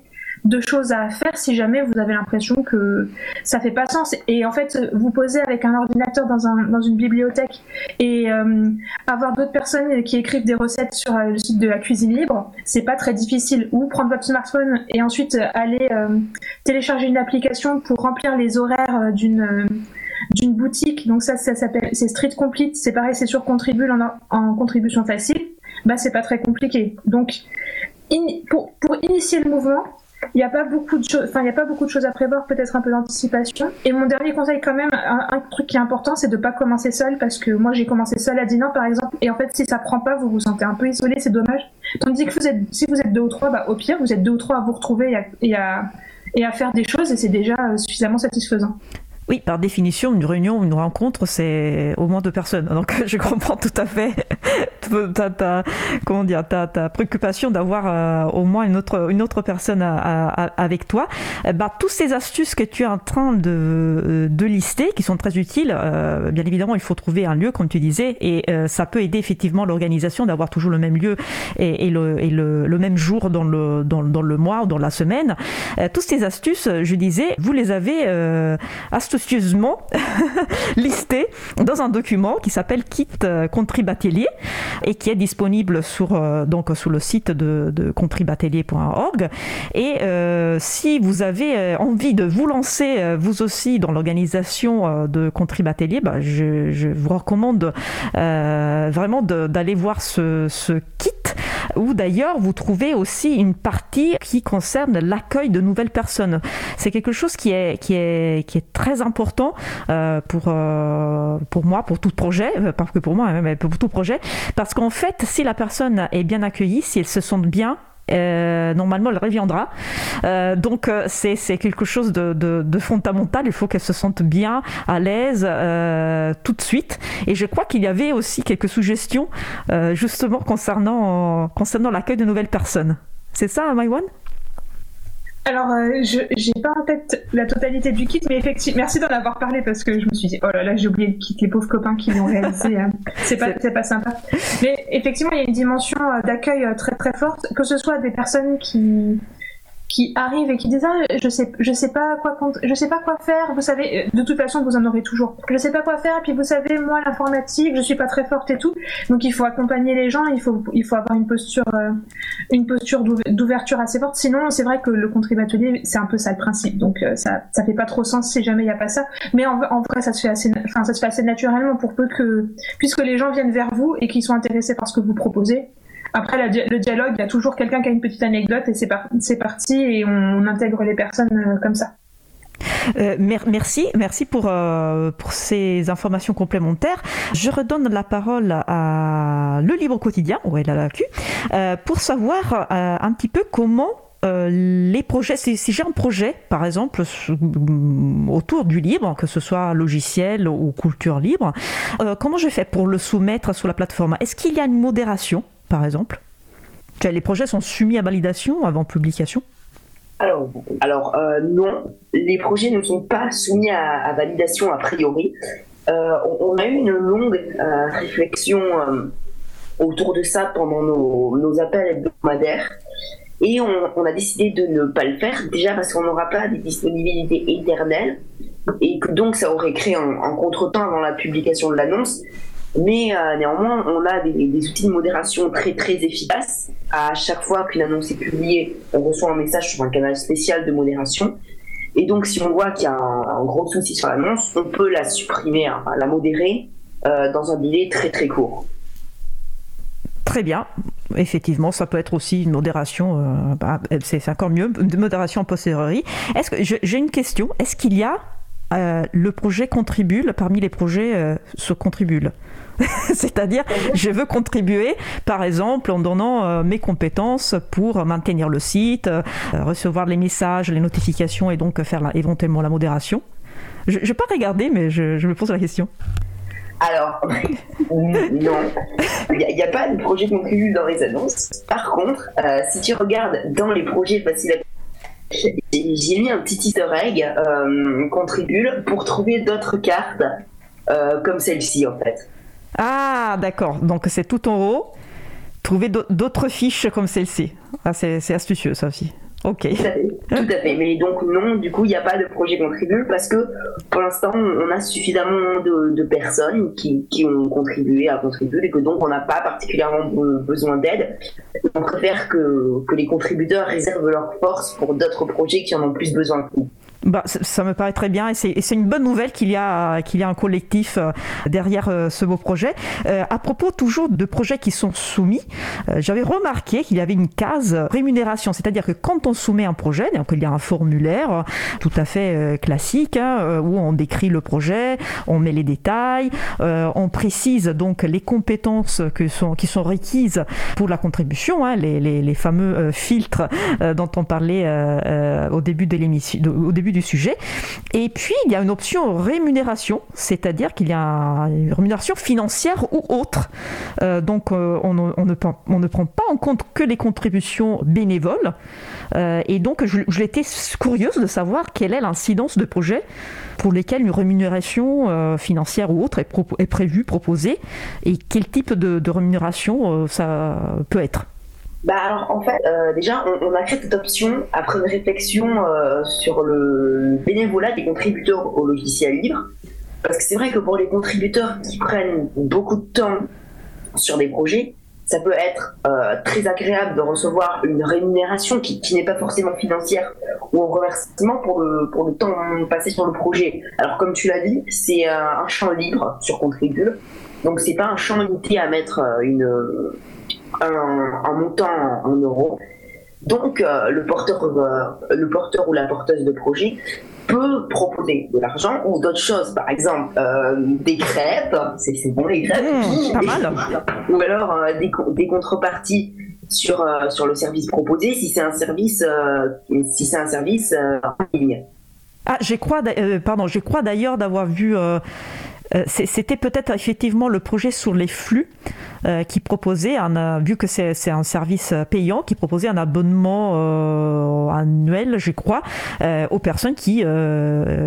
de choses à faire si jamais vous avez l'impression que ça fait pas sens. Et en fait, vous posez avec un ordinateur dans, un, dans une bibliothèque et euh, avoir d'autres personnes qui écrivent des recettes sur euh, le site de la cuisine libre, c'est pas très difficile. Ou prendre votre smartphone et ensuite aller euh, télécharger une application pour remplir les horaires d'une boutique. Donc ça, ça s'appelle c'est Street Complete. C'est pareil, c'est sur Contribule en, en contribution facile. Bah c'est pas très compliqué. Donc pour, pour initier le mouvement, il n'y a pas beaucoup de choses, à prévoir, peut-être un peu d'anticipation. Et mon dernier conseil, quand même, un, truc qui est important, c'est de pas commencer seul, parce que moi, j'ai commencé seul à Dinan, par exemple, et en fait, si ça prend pas, vous vous sentez un peu isolé, c'est dommage. Tandis que si vous êtes deux ou trois, bah, au pire, vous êtes deux ou trois à vous retrouver et à, et à faire des choses, et c'est déjà euh, suffisamment satisfaisant. Oui, par définition, une réunion, une rencontre, c'est au moins deux personnes. Donc, je comprends tout à fait ta, ta, comment dire, ta, ta préoccupation d'avoir euh, au moins une autre, une autre personne avec toi. Eh bah, toutes ces astuces que tu es en train de, euh, de lister, qui sont très utiles, euh, bien évidemment, il faut trouver un lieu, comme tu disais, et ça peut aider effectivement l'organisation d'avoir toujours le même lieu et, le, et le, le, même jour dans le, dans, dans, le mois ou dans la semaine. toutes ces astuces, je disais, vous les avez astuces listé dans un document qui s'appelle Kit euh, Contribatelier et qui est disponible sur, euh, donc, sur le site de, de contribatelier.org. Et euh, si vous avez envie de vous lancer vous aussi dans l'organisation de Contribatelier, bah, je, je, vous recommande vraiment d'aller voir ce, ce kit où d'ailleurs vous trouvez aussi une partie qui concerne l'accueil de nouvelles personnes. C'est quelque chose qui est, qui est, qui est très important euh, pour, euh, pour moi, pour tout projet, euh, pas que pour moi, mais pour tout projet, parce qu'en fait, si la personne est bien accueillie, si elle se sent bien, normalement elle reviendra. donc c'est, quelque chose de, de, fondamental. Il faut qu'elle se sente bien, à l'aise tout de suite. Et je crois qu'il y avait aussi quelques suggestions justement concernant, concernant l'accueil de nouvelles personnes. C'est ça, Maïwan? Alors, euh, je j'ai pas en tête la totalité du kit, mais effectivement, merci d'en avoir parlé parce que je me suis dit, oh là là, j'ai oublié le kit, les pauvres copains qui l'ont réalisé, hein. c'est pas, c'est pas sympa. Mais effectivement, il y a une dimension euh, d'accueil euh, très très forte, que ce soit des personnes qui qui arrivent et qui disent ah, je sais je sais pas quoi je sais pas quoi faire vous savez de toute façon vous en aurez toujours. Je sais pas quoi faire et puis vous savez moi l'informatique je suis pas très forte et tout. Donc il faut accompagner les gens il faut il faut avoir une posture euh, une posture d'ouverture assez forte. Sinon c'est vrai que le contributeur c'est un peu ça le principe. Donc euh, ça ça fait pas trop sens si jamais il y a pas ça. Mais en, en, vrai ça se fait assez enfin ça se fait assez naturellement pour peu que puisque les gens viennent vers vous et qu'ils sont intéressés par ce que vous proposez après, le dialogue, il y a toujours quelqu'un qui a une petite anecdote et c'est parti et on, intègre les personnes euh, comme ça. Euh, merci, merci pour, euh, pour ces informations complémentaires. Je redonne la parole à Le Livre Quotidien, où elle a la pour savoir un petit peu comment euh, les projets, si, j'ai un projet, par exemple, autour du libre, que ce soit logiciel ou culture libre, euh, comment je fais pour le soumettre sur la plateforme? Est-ce qu'il y a une modération, par exemple Les projets sont soumis à validation avant publication? Alors, euh, non, les projets ne sont pas soumis à, validation a priori. on, a eu une longue réflexion autour de ça pendant nos, nos appels hebdomadaires. Et on, a décidé de ne pas le faire, déjà parce qu'on n'aura pas des disponibilités éternelles, et que donc ça aurait créé un, contretemps avant la publication de l'annonce. Mais euh, néanmoins, on a des, outils de modération très très efficaces. À chaque fois qu'une annonce est publiée, on reçoit un message sur un canal spécial de modération. Et donc, si on voit qu'il y a un, gros souci sur l'annonce, on peut la supprimer, hein, la modérer euh, dans un délai très très court. Très bien. Effectivement, ça peut être aussi une modération, euh, bah, c'est encore mieux, une modération en posteriori. Est-ce que j'ai une question Est-ce qu'il y a le projet Contribule parmi les projets se Contribule? C'est-à-dire, je veux contribuer, par exemple, en donnant mes compétences pour maintenir le site, recevoir les messages, les notifications et donc faire éventuellement la modération. Je ne vais pas regarder, mais je me pose la question. Alors, non, il n'y a, pas de projet contribu dans les annonces. Par contre, euh, si tu regardes dans les projets faciles à j'ai mis un petit easter egg euh, contribule pour trouver d'autres cartes euh, comme celle-ci en fait. Ah d'accord, donc c'est tout en haut. Trouver d'autres fiches comme celle-ci. Ah, c'est astucieux ça aussi. Ok. Tout à, fait, Mais donc, non, du coup, il n'y a pas de projet contribule parce que pour l'instant, on a suffisamment de, personnes qui, ont contribué à contribuer et que donc on n'a pas particulièrement besoin d'aide. On préfère que, que les contributeurs réservent leur force pour d'autres projets qui en ont plus besoin. Bah, ça me paraît très bien et c'est une bonne nouvelle qu'il y, a, qu'il y a un collectif euh, derrière euh, ce beau projet. Euh, à propos toujours de projets qui sont soumis, j'avais remarqué qu'il y avait une case rémunération, c'est-à-dire que quand on soumet un projet, donc il y a un formulaire tout à fait classique hein, où on décrit le projet, on met les détails, on précise donc les compétences que sont, qui sont requises pour la contribution, hein, les, les, les, fameux filtres dont on parlait au début de l'émission, au début du sujet. Et puis, il y a une option rémunération, c'est-à-dire qu'il y a une rémunération financière ou autre. Euh, donc, euh, on, ne, on, ne, prend pas en compte que les contributions bénévoles. Euh, et donc, je, l'étais curieuse de savoir quelle est l'incidence de projets pour lesquels une rémunération financière ou autre est, est prévue, proposée, et quel type de rémunération ça peut être. Bah alors en fait euh, déjà on, a créé cette option après une réflexion euh, sur le bénévolat des contributeurs au logiciel libre parce que c'est vrai que pour les contributeurs qui prennent beaucoup de temps sur des projets ça peut être euh, très agréable de recevoir une rémunération qui, n'est pas forcément financière ou un reversement pour le, pour le temps passé sur le projet. Alors comme tu l'as dit, c'est un champ libre sur Contribule, donc c'est pas un champ limité à mettre une, un, montant en euros. Donc, euh, le, porteur, euh, le porteur ou la porteuse de projet peut proposer de l'argent ou d'autres choses, par exemple euh, des crêpes, c'est bon les crêpes, mmh, pas mal. ou alors des, des, contreparties sur, sur le service proposé si c'est un service si c'est un service en ligne. Ah, je crois, pardon, je crois d'ailleurs d'avoir vu c'était peut-être effectivement le projet sur les flux euh, qui proposait, un, euh, vu que c'est un service payant, qui proposait un abonnement euh, annuel, je crois, aux personnes qui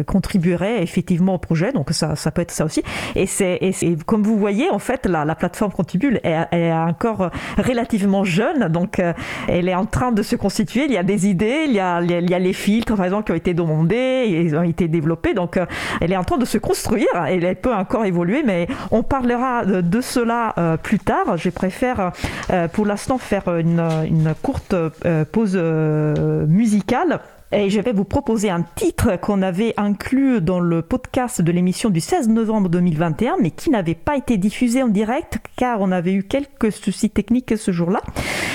contribueraient effectivement au projet. Donc ça, ça peut être ça aussi. Et, c'est comme vous voyez, en fait, la, la plateforme Contribule est, est, encore relativement jeune, donc elle est en train de se constituer. Il y a des idées, il y a, il y a les filtres, par exemple, qui ont été demandés, ils ont été développés. Donc elle est en train de se construire. Et elle peut encore évoluer, mais on parlera de, de cela plus tard je préfère euh, pour l'instant faire une, courte euh, pause euh, musicale. Et je vais vous proposer un titre qu'on avait inclus dans le podcast de l'émission du 16 novembre 2021, mais qui n'avait pas été diffusé en direct car on avait eu quelques soucis techniques ce jour-là.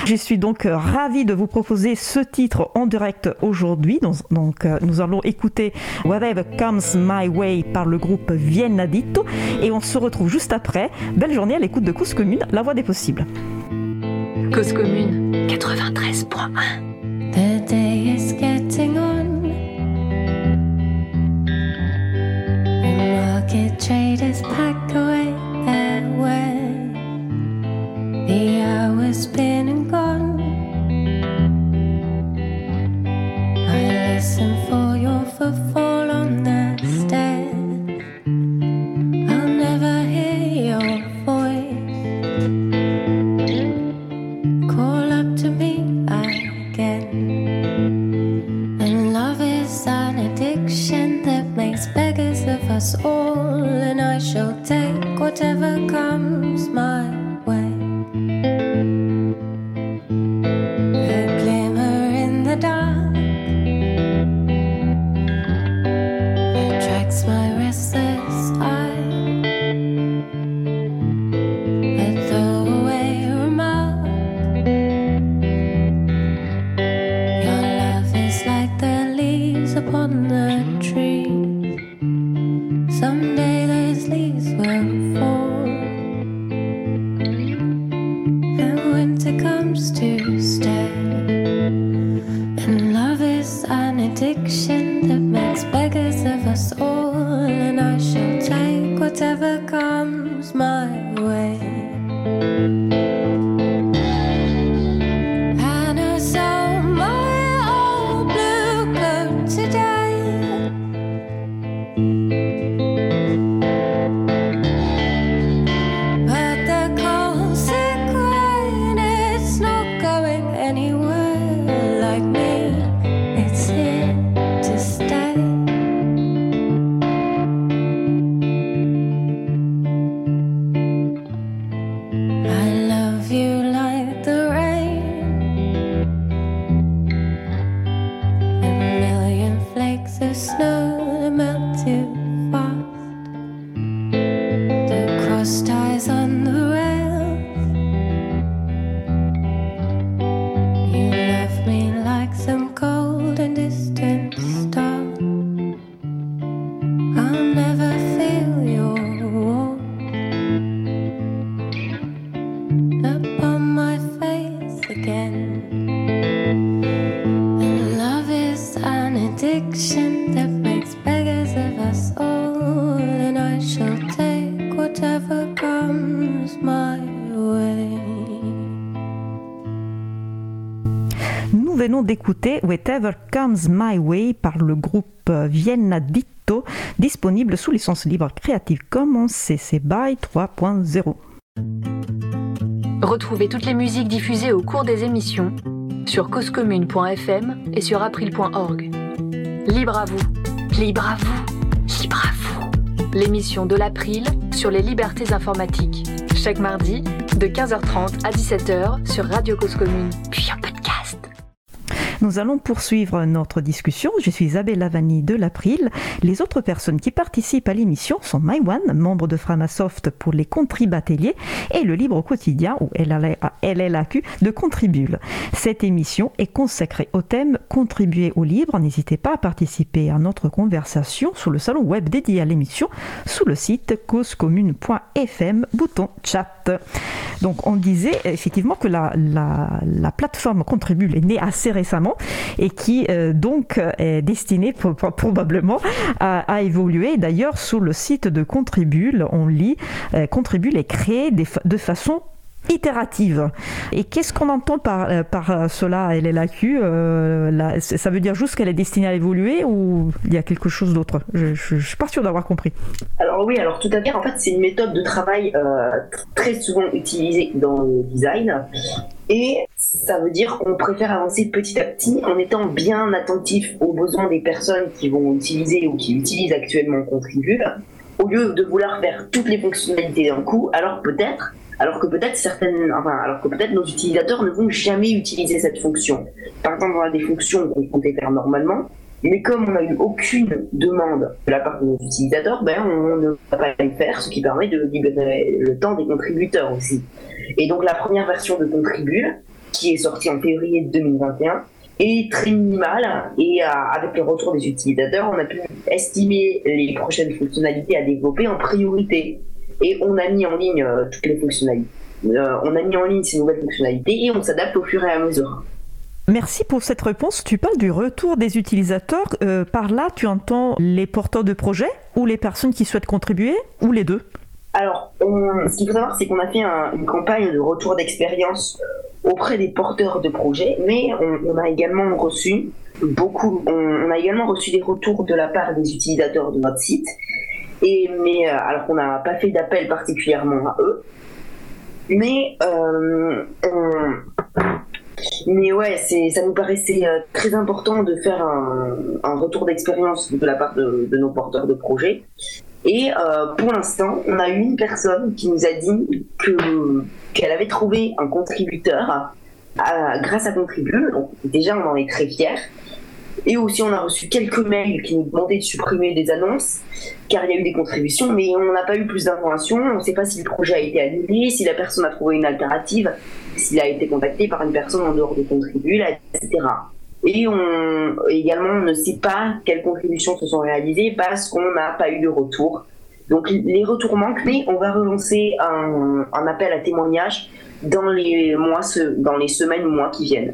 Je suis donc ravie de vous proposer ce titre en direct aujourd'hui. Donc, nous allons écouter Whatever Comes My Way par le groupe Vienna Dito et on se retrouve juste après. Belle journée à l'écoute de Cause Commune, la voix des possibles. Cause Commune 93.1 Naked traders pack away their wares. The hours been and gone. I listen for your footfall on the us all, and I shall take whatever comes my My Way par le groupe Vienna Ditto, disponible sous licence libre Creative Commons CC BY 3.0. Retrouvez toutes les musiques diffusées au cours des émissions sur causecommune.fm et sur april.org. Libre à vous, libre à vous, libre à vous. L'émission de l'April sur les libertés informatiques. Chaque mardi, de 15h30 à 17h sur Radio Cause Commune, puis en podcast. Nous allons poursuivre notre discussion. Je suis Isabelle Lavani de l'April. Les autres personnes qui participent à l'émission sont Maïwan, membre de Framasoft pour les contrib ateliers, et le Libre Quotidien, ou LLAQ, de Contribule. Cette émission est consacrée au thème Contribuer au libre. N'hésitez pas à participer à notre conversation sur le salon web dédié à l'émission, sous le site causecommune.fm, bouton chat. Donc on disait effectivement que la, la plateforme Contribule est née assez récemment et qui euh, donc est destiné probablement à, évoluer. D'ailleurs, sur le site de Contribule, on lit euh, Contribule est créé de façon itérative. Et qu'est-ce qu'on entend par, euh, cela, LLAQ euh, Ça veut dire juste qu'elle est destinée à évoluer ou il y a quelque chose d'autre? Je ne suis pas sûre d'avoir compris. Alors oui, alors tout à fait, en fait c'est une méthode de travail très souvent utilisée dans le design. Et ça veut dire qu'on préfère avancer petit à petit en étant bien attentif aux besoins des personnes qui vont utiliser ou qui utilisent actuellement Contribule, au lieu de vouloir faire toutes les fonctionnalités d'un coup, alors peut-être alors que peut-être certaines, enfin, alors que peut-être nos utilisateurs ne vont jamais utiliser cette fonction. Par exemple, on a des fonctions qu'on comptait faire normalement, mais comme on n'a eu aucune demande de la part de nos utilisateurs, ben on ne va pas les faire, ce qui permet de libérer le temps des contributeurs aussi. Et donc la première version de Contribule, qui est sortie en février 2021, est très minimale et euh, avec le retour des utilisateurs, on a pu estimer les prochaines fonctionnalités à développer en priorité et on a mis en ligne euh, toutes les fonctionnalités. Euh, on a mis en ligne ces nouvelles fonctionnalités et on s'adapte au fur et à mesure. Merci pour cette réponse. Tu parles du retour des utilisateurs. Euh, par là, tu entends les porteurs de projets ou les personnes qui souhaitent contribuer ou les deux? Alors, ce qu'il faut savoir, c'est qu'on a fait une campagne de retour d'expérience auprès des porteurs de projets, mais on, a également reçu beaucoup, on, a également reçu des retours de la part des utilisateurs de notre site. Et, mais euh, alors qu'on n'a pas fait d'appel particulièrement à eux, mais euh, mais ouais, ça nous paraissait euh, très important de faire un, retour d'expérience de la part de, nos porteurs de projets. Et euh, pour l'instant, on a une personne qui nous a dit que, qu'elle avait trouvé un contributeur à, grâce à Contribule. Donc déjà, on en est très fiers. Et aussi, on a reçu quelques mails qui nous demandaient de supprimer des annonces, car il y a eu des contributions, mais on n'a pas eu plus d'informations. On ne sait pas si le projet a été annulé, si la personne a trouvé une alternative, s'il a été contacté par une personne en dehors de Contribule, etc. Et on, également, on ne sait pas quelles contributions se sont réalisées parce qu'on n'a pas eu de retour. Donc les retours manquent, mais on va relancer un, un appel à témoignages dans les mois, dans les semaines ou mois qui viennent.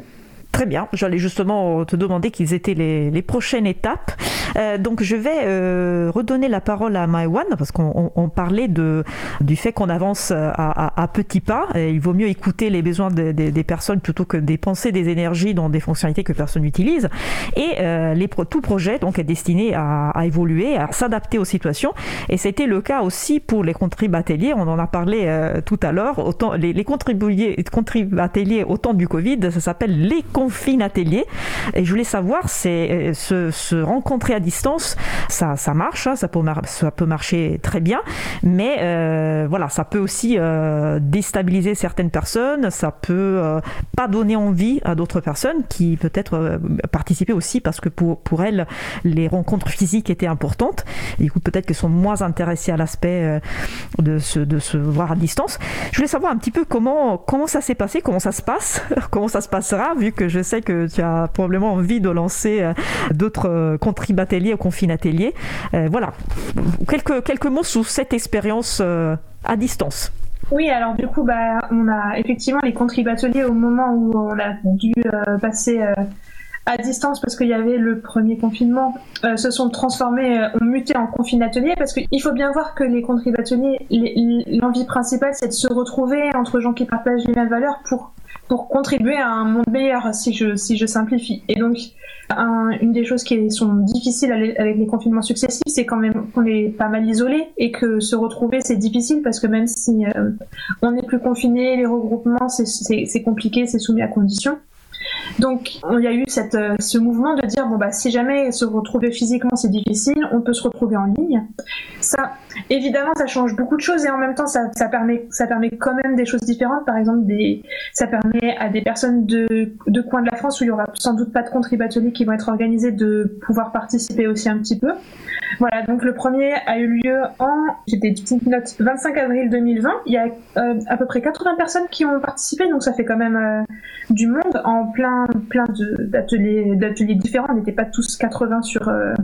Très bien, j'allais justement te demander quelles étaient les, prochaines étapes. Euh, donc je vais euh, redonner la parole à Maïwan parce qu'on parlait du fait qu'on avance à, à, petits pas. Il vaut mieux écouter les besoins des personnes plutôt que dépenser des énergies dans des fonctionnalités que personne n'utilise. Et euh, tout projet donc est destiné à, évoluer, à s'adapter aux situations. Et c'était le cas aussi pour les contribateliers. On en a parlé tout à l'heure. Autant les, les contribateliers au temps du Covid, ça s'appelle les confine atelier. Et je voulais savoir, c'est se, se, rencontrer à distance, ça, ça marche, hein, ça, peut ça peut marcher très bien, mais euh, voilà, ça peut aussi euh, déstabiliser certaines personnes, ça peut euh, pas donner envie à d'autres personnes qui peut-être participaient aussi parce que pour, pour elles, les rencontres physiques étaient importantes. Et du coup, peut-être qu'elles sont moins intéressées à l'aspect de se, de se voir à distance. Je voulais savoir un petit peu comment, comment ça s'est passé, comment ça se passe, comment ça se passera, vu que je sais que tu as probablement envie de lancer euh, d'autres euh, contribateliers ou confinateliers. Euh, voilà, quelques, quelques mots sur cette expérience à distance. Oui, alors du coup, bah, on a effectivement les contribateliers au moment où on a dû passer à distance parce qu'il y avait le premier confinement, se sont transformés, ont muté en confinateliers parce qu'il faut bien voir que les contribateliers, l'envie principale, c'est de se retrouver entre gens qui partagent les mêmes valeurs pour pour contribuer à un monde meilleur, si je, si je simplifie. Et donc, une des choses qui sont difficiles avec les confinements successifs, c'est quand même qu'on est pas mal isolé et que se retrouver, c'est difficile parce que même si euh, on n'est plus confiné, les regroupements, c'est compliqué, c'est soumis à conditions. Donc, il y a eu euh, ce mouvement de dire bon bah si jamais se retrouver physiquement c'est difficile, on peut se retrouver en ligne. Ça, évidemment, ça change beaucoup de choses et en même temps, ça, permet, ça permet quand même des choses différentes. Par exemple, ça permet à des personnes de, de coins de la France où il y aura sans doute pas de contribateliers qui vont être organisés de pouvoir participer aussi un petit peu. Voilà, donc le premier a eu lieu en, j'ai des petites notes, 25 avril 2020. Il y a euh, à peu près 80 personnes qui ont participé, donc ça fait quand même euh, du monde en plein, plein d'ateliers, d'ateliers différents. On n'était pas tous 80 sur euh,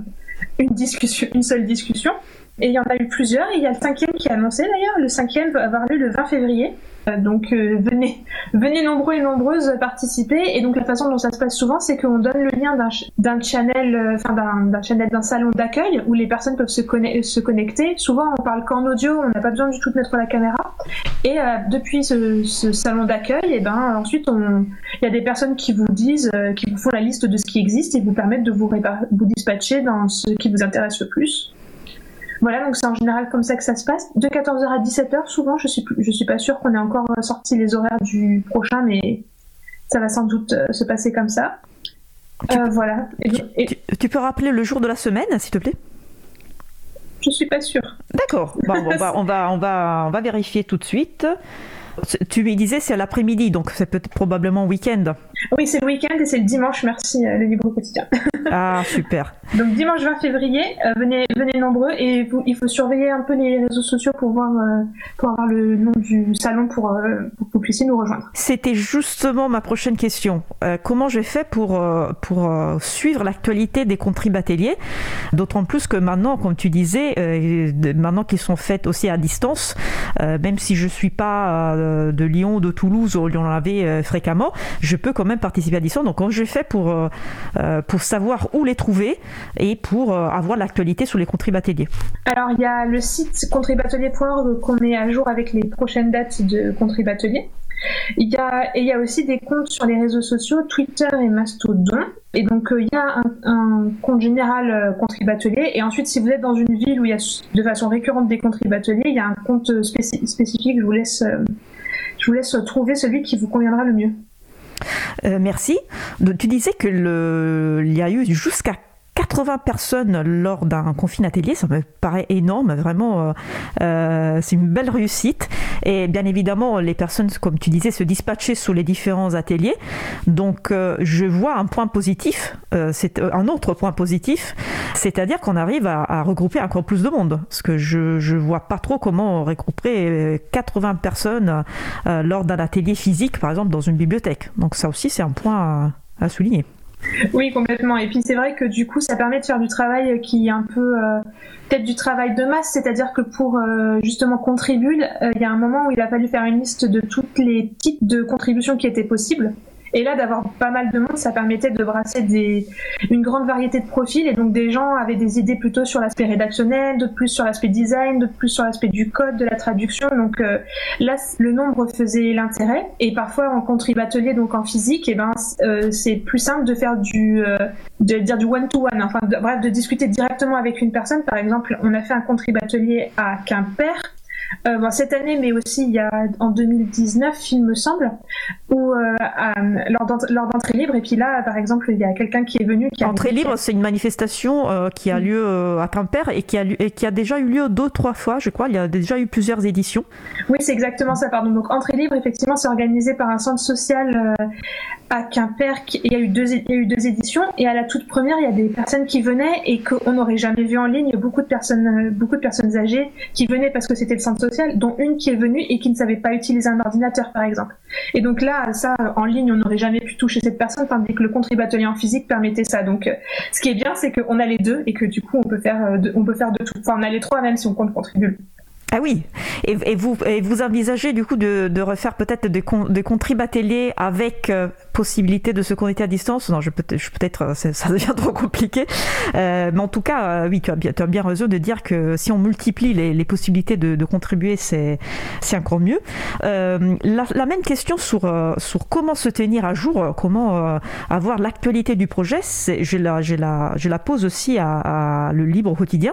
une discussion, une seule discussion. Et il y en a eu plusieurs. Et il y a le cinquième qui est annoncé d'ailleurs. Le cinquième va avoir lieu le 20 février. Euh, donc euh, venez, venez nombreux et nombreuses participer. Et donc la façon dont ça se passe souvent, c'est qu'on donne le lien d'un channel, euh, enfin d'un channel, d'un salon d'accueil où les personnes peuvent se, se connecter. Souvent, on parle qu'en audio, on n'a pas besoin du tout de mettre la caméra. Et depuis ce, ce salon d'accueil, et eh ben ensuite, il y a des personnes qui vous disent, qui vous font la liste de ce qui existe et vous permettent de vous, vous dispatcher dans ce qui vous intéresse le plus. Voilà, donc c'est en général comme ça que ça se passe. De 14h à 17h, souvent, je suis, je suis pas sûre qu'on ait encore sorti les horaires du prochain, mais ça va sans doute euh, se passer comme ça. Tu, euh, voilà. tu, peux rappeler le jour de la semaine, s'il te plaît? Je suis pas sûre. D'accord. Bon, on, va, on, va, on, va, on va vérifier tout de suite. Tu me disais c'est l'après-midi, donc c'est peut-être probablement week-end. Oui, c'est le week-end et c'est le dimanche, merci, euh, le libre quotidien. ah, super. Donc dimanche 20 février, euh, venez, venez nombreux et il faut surveiller un peu les réseaux sociaux pour voir, euh, pour avoir le nom du salon pour, pour que vous puissiez nous rejoindre. C'était justement ma prochaine question. comment j'ai fait pour, pour suivre l'actualité des contribateliers D'autant plus que maintenant, comme tu disais, maintenant qu'ils sont faits aussi à distance, même si je suis pas de Lyon, de Toulouse, où on en avait fréquemment, je peux quand même participer à distance. Donc, comment je fais pour, pour savoir où les trouver et pour avoir l'actualité sur les contribateliers Alors, il y a le site contribatelier.org qu'on met à jour avec les prochaines dates de contribatelier. Il y, a, et il y a aussi des comptes sur les réseaux sociaux, Twitter et Mastodon. Et donc, il y a un, compte général euh, Contribatelier. Et ensuite, si vous êtes dans une ville où il y a de façon récurrente des contribateliers, il y a un compte spécifique. Je vous laisse, je vous laisse trouver celui qui vous conviendra le mieux. Merci. Tu disais que le, il y a eu jusqu'à 80 personnes lors d'un confinement atelier, ça me paraît énorme, vraiment, euh, euh, c'est une belle réussite. Et bien évidemment, les personnes, comme tu disais, se dispatchaient sous les différents ateliers. Donc, euh, je vois un point positif, c'est un autre point positif, c'est-à-dire qu'on arrive à, regrouper encore plus de monde. Parce que je ne vois pas trop comment regrouper 80 personnes lors d'un atelier physique, par exemple, dans une bibliothèque. Donc, ça aussi, c'est un point à souligner. Oui, complètement. Et puis c'est vrai que du coup, ça permet de faire du travail qui est un peu euh, peut-être du travail de masse, c'est-à-dire que pour euh, justement contribuer, euh, il y a un moment où il a fallu faire une liste de toutes les types de contributions qui étaient possibles. Et là, d'avoir pas mal de monde, ça permettait de brasser des, une grande variété de profils. Et donc, des gens avaient des idées plutôt sur l'aspect rédactionnel, d'autres plus sur l'aspect design, d'autres plus sur l'aspect du code, de la traduction. Donc euh, là, le nombre faisait l'intérêt. Et parfois, en contrib atelier, donc en physique, et eh ben, euh, c'est plus simple de faire du, euh, de dire du one-to-one. Enfin, bref, de discuter directement avec une personne. Par exemple, on a fait un contrib atelier à Quimper euh, cette année, mais aussi il y a en 2019, il me semble, où euh, lors d'entrée libre. Et puis là, par exemple, il y a quelqu'un qui est venu. Qui entrée libre, c'est une manifestation euh, qui a lieu à Quimper et qui a, et qui a déjà eu lieu deux, trois fois, je crois. Il y a déjà eu plusieurs éditions. Oui, c'est exactement ça. Pardon. Donc entrée libre, effectivement, c'est organisé par un centre social à Quimper. Il y a eu deux, il y a eu deux éditions. Et à la toute première, il y a des personnes qui venaient et qu'on n'aurait jamais vu en ligne. Beaucoup de personnes, beaucoup de personnes âgées qui venaient parce que c'était le centre social, dont une qui est venue et qui ne savait pas utiliser un ordinateur, par exemple. Et donc là, ça, en ligne, on n'aurait jamais pu toucher cette personne, tandis que le contribatelier en physique permettait ça. Donc, euh, ce qui est bien, c'est qu'on a les deux et que du coup, on peut faire euh, de, on peut faire de tout. Enfin, on a les trois, même si on compte contribuer. Ah oui, et, vous, et vous envisagez du coup de, refaire peut-être des, des contribateliers avec euh, possibilité de se connecter à distance? Non, je peut peut-être euh, ça devient trop compliqué, euh, mais en tout cas, oui, tu as, bien, tu as bien raison de dire que si on multiplie les, possibilités de, contribuer, c'est encore mieux. La, même question sur, sur comment se tenir à jour, comment avoir l'actualité du projet, je la, je, la, je la pose aussi à, le libre quotidien,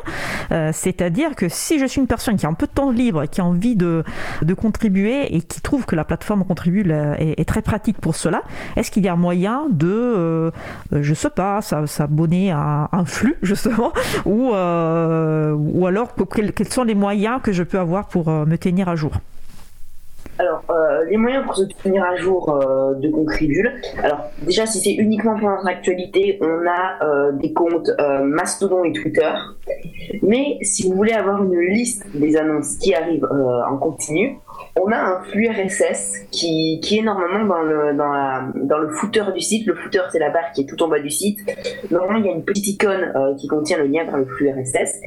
c'est-à-dire que si je suis une personne qui a un peu de temps libre et qui a envie de, de contribuer et qui trouve que la plateforme contribue est, très pratique pour cela, est-ce qu'il y a moyen de, euh, je sais pas, s'abonner à un flux justement, ou, euh, ou alors quels, sont les moyens que je peux avoir pour euh, me tenir à jour? Alors, euh, les moyens pour se tenir à jour euh, de Contribule. Alors, déjà, si c'est uniquement pour notre actualité, on a euh, des comptes Mastodon et Twitter. Mais si vous voulez avoir une liste des annonces qui arrivent en continu, on a un flux RSS qui, est normalement dans le, dans, dans le footer du site. Le footer, c'est la barre qui est tout en bas du site. Normalement, il y a une petite icône qui contient le lien vers le flux RSS.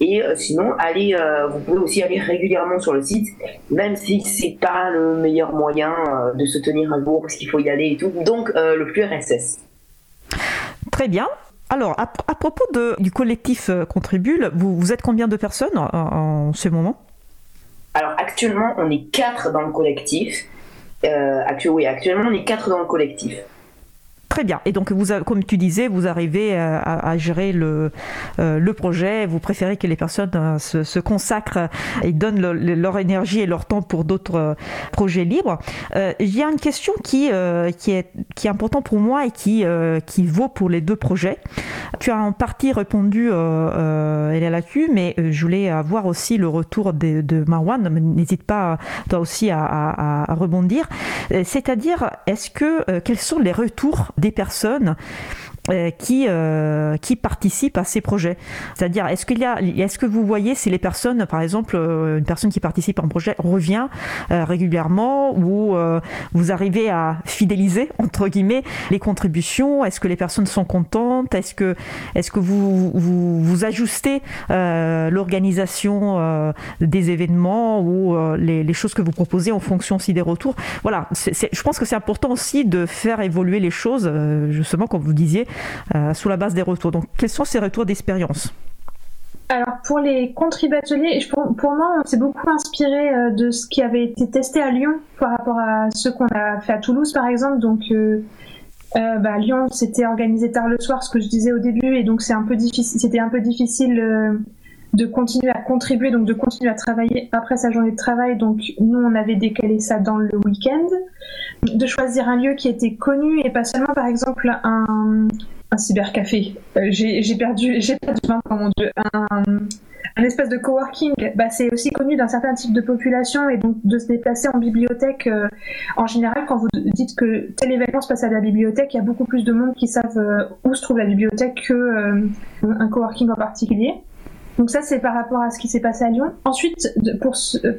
Et euh, sinon, allez, euh, vous pouvez aussi aller régulièrement sur le site, même si c'est pas le meilleur moyen euh, de se tenir à jour parce qu'il faut y aller et tout. Donc, le flux RSS. Très bien. Alors, à, propos de, du collectif Contribule, vous, vous, êtes combien de personnes en, ce moment? Alors, actuellement, on est quatre dans le collectif. oui, actuellement, on est quatre dans le collectif. Très bien. Et donc, vous, comme tu disais, vous arrivez euh, à, gérer le, euh, le projet. Vous préférez que les personnes euh, se, consacrent et donnent leur énergie et leur temps pour d'autres projets libres. Il y a une question qui, est, importante pour moi et qui, vaut pour les deux projets. Tu as en partie répondu, est là-dessus, mais je voulais avoir aussi le retour de, Marwan. N'hésite pas, toi aussi, à, rebondir. C'est-à-dire, quels sont les retours des personnes qui, qui participent à ces projets. C'est-à-dire, est-ce qu'il y a, est-ce que vous voyez si les personnes, par exemple, une personne qui participe à un projet revient régulièrement ou vous arrivez à fidéliser entre guillemets les contributions? Est-ce que les personnes sont contentes? Est-ce que, est-ce que vous, vous, vous ajustez l'organisation des événements ou les, les, choses que vous proposez en fonction aussi des retours? Voilà, je pense que c'est important aussi de faire évoluer les choses, justement, comme vous disiez, sous la base des retours. Donc, quels sont ces retours d'expérience alors pour les contributeurs, pour, pour moi, on s'est beaucoup inspiré euh, de ce qui avait été testé à Lyon par rapport à ce qu'on a fait à Toulouse, par exemple. Donc euh, euh, bah, Lyon, c'était organisé tard le soir, ce que je disais au début, et donc. C'était un peu difficile de continuer à contribuer, donc de continuer à travailler après sa journée de travail. Donc nous, on avait décalé ça dans le week-end, de choisir un lieu qui était connu et pas seulement, par exemple, un un cybercafé. Euh, j'ai perdu, j'ai perdu mon dieu. Un, un espèce de coworking, bah, c'est aussi connu d'un certain type de population et donc de se déplacer en bibliothèque. Euh, en général, quand vous dites que tel événement se passe à la bibliothèque, il y a beaucoup plus de monde qui savent euh, où se trouve la bibliothèque que un coworking en particulier. Donc ça, c'est par rapport à ce qui s'est passé à Lyon. Ensuite, pour,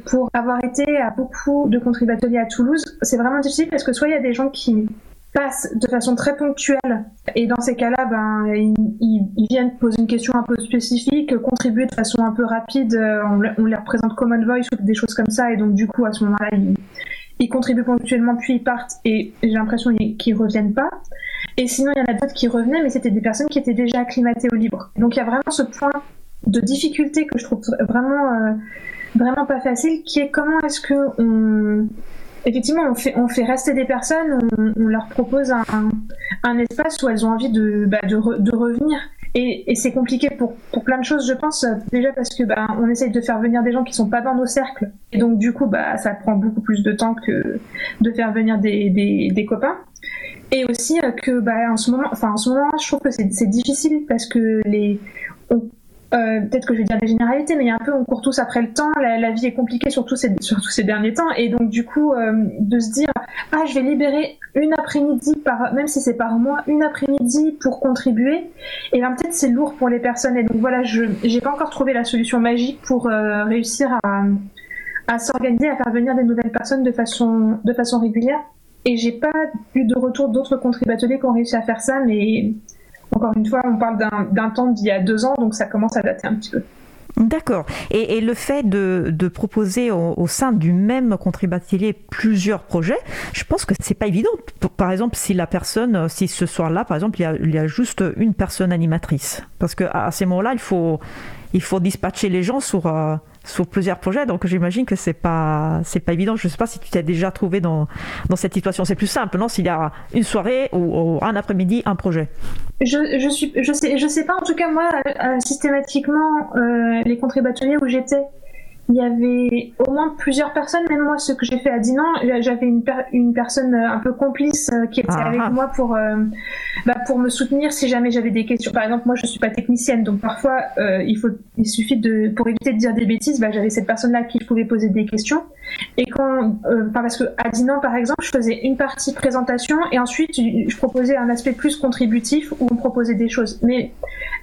pour avoir été à beaucoup de contributeurs à Toulouse, c'est vraiment difficile parce que soit il y a des gens qui passe de façon très ponctuelle et dans ces cas-là, ben, ils, viennent poser une question un peu spécifique, contribuer de façon un peu rapide, euh, on, les représente Common Voice ou des choses comme ça et donc du coup à ce moment-là, ils, contribuent ponctuellement puis ils partent et j'ai l'impression qu'ils reviennent pas. Et sinon, il y en a d'autres qui revenaient, mais c'était des personnes qui étaient déjà acclimatées au libre. Donc il y a vraiment ce point de difficulté que je trouve vraiment, euh, vraiment pas facile, qui est comment est-ce que on effectivement, on fait, on fait rester des personnes, on, leur propose un, un, espace où elles ont envie de, bah, de, de, revenir. Et, et c'est compliqué pour, pour plein de choses, je pense. Déjà parce que bah, on essaye de faire venir des gens qui sont pas dans nos cercles. Et donc, du coup, bah, ça prend beaucoup plus de temps que de faire venir des, des, des copains. Et aussi euh, que, bah, en ce moment, enfin, en ce moment, je trouve que c'est difficile parce que les, euh, peut-être que je vais dire des généralités, mais il y a un peu, on court tous après le temps, la, vie est compliquée surtout ces, ces derniers temps, et donc du coup, euh, de se dire, ah, je vais libérer une après-midi, par, même si c'est par mois, une après-midi pour contribuer, et bien peut-être c'est lourd pour les personnes, et donc voilà, je n'ai pas encore trouvé la solution magique pour euh, réussir à, s'organiser, à faire venir des nouvelles personnes de façon, régulière, et j'ai pas eu de retour d'autres contributeurs qui ont réussi à faire ça, mais encore une fois, on parle d'un temps d'il y a deux ans, donc ça commence à dater un petit peu. D'accord. Et, le fait de, proposer au, sein du même contributeur plusieurs projets, je pense que c'est pas évident. Par exemple, si la personne, si ce soir-là, par exemple, il y, a, juste une personne animatrice, parce qu'à ces moments-là, il faut, il faut dispatcher les gens sur, euh, sur plusieurs projets. Donc j'imagine que c'est pas c'est pas évident. Je sais pas si tu t'es déjà trouvé dans, dans cette situation. C'est plus simple, non S'il y a une soirée ou, un après-midi, un projet. Je, je suis je sais je sais pas. En tout cas moi euh, systématiquement euh, les contributeurs où j'étais il y avait au moins plusieurs personnes, même moi, ce que j'ai fait à Dinan, j'avais une, une personne euh, un peu complice euh, qui était ah, avec ah. moi pour, euh, bah, pour me soutenir si jamais j'avais des questions. Par exemple, moi, je suis pas technicienne, donc parfois, il, faut, il suffit de, pour éviter de dire des bêtises, bah, j'avais cette personne-là à qui je pouvais poser des questions. Et quand, parce que à Dinan, par exemple, je faisais une partie présentation et ensuite, je proposais un aspect plus contributif où on proposait des choses. Mais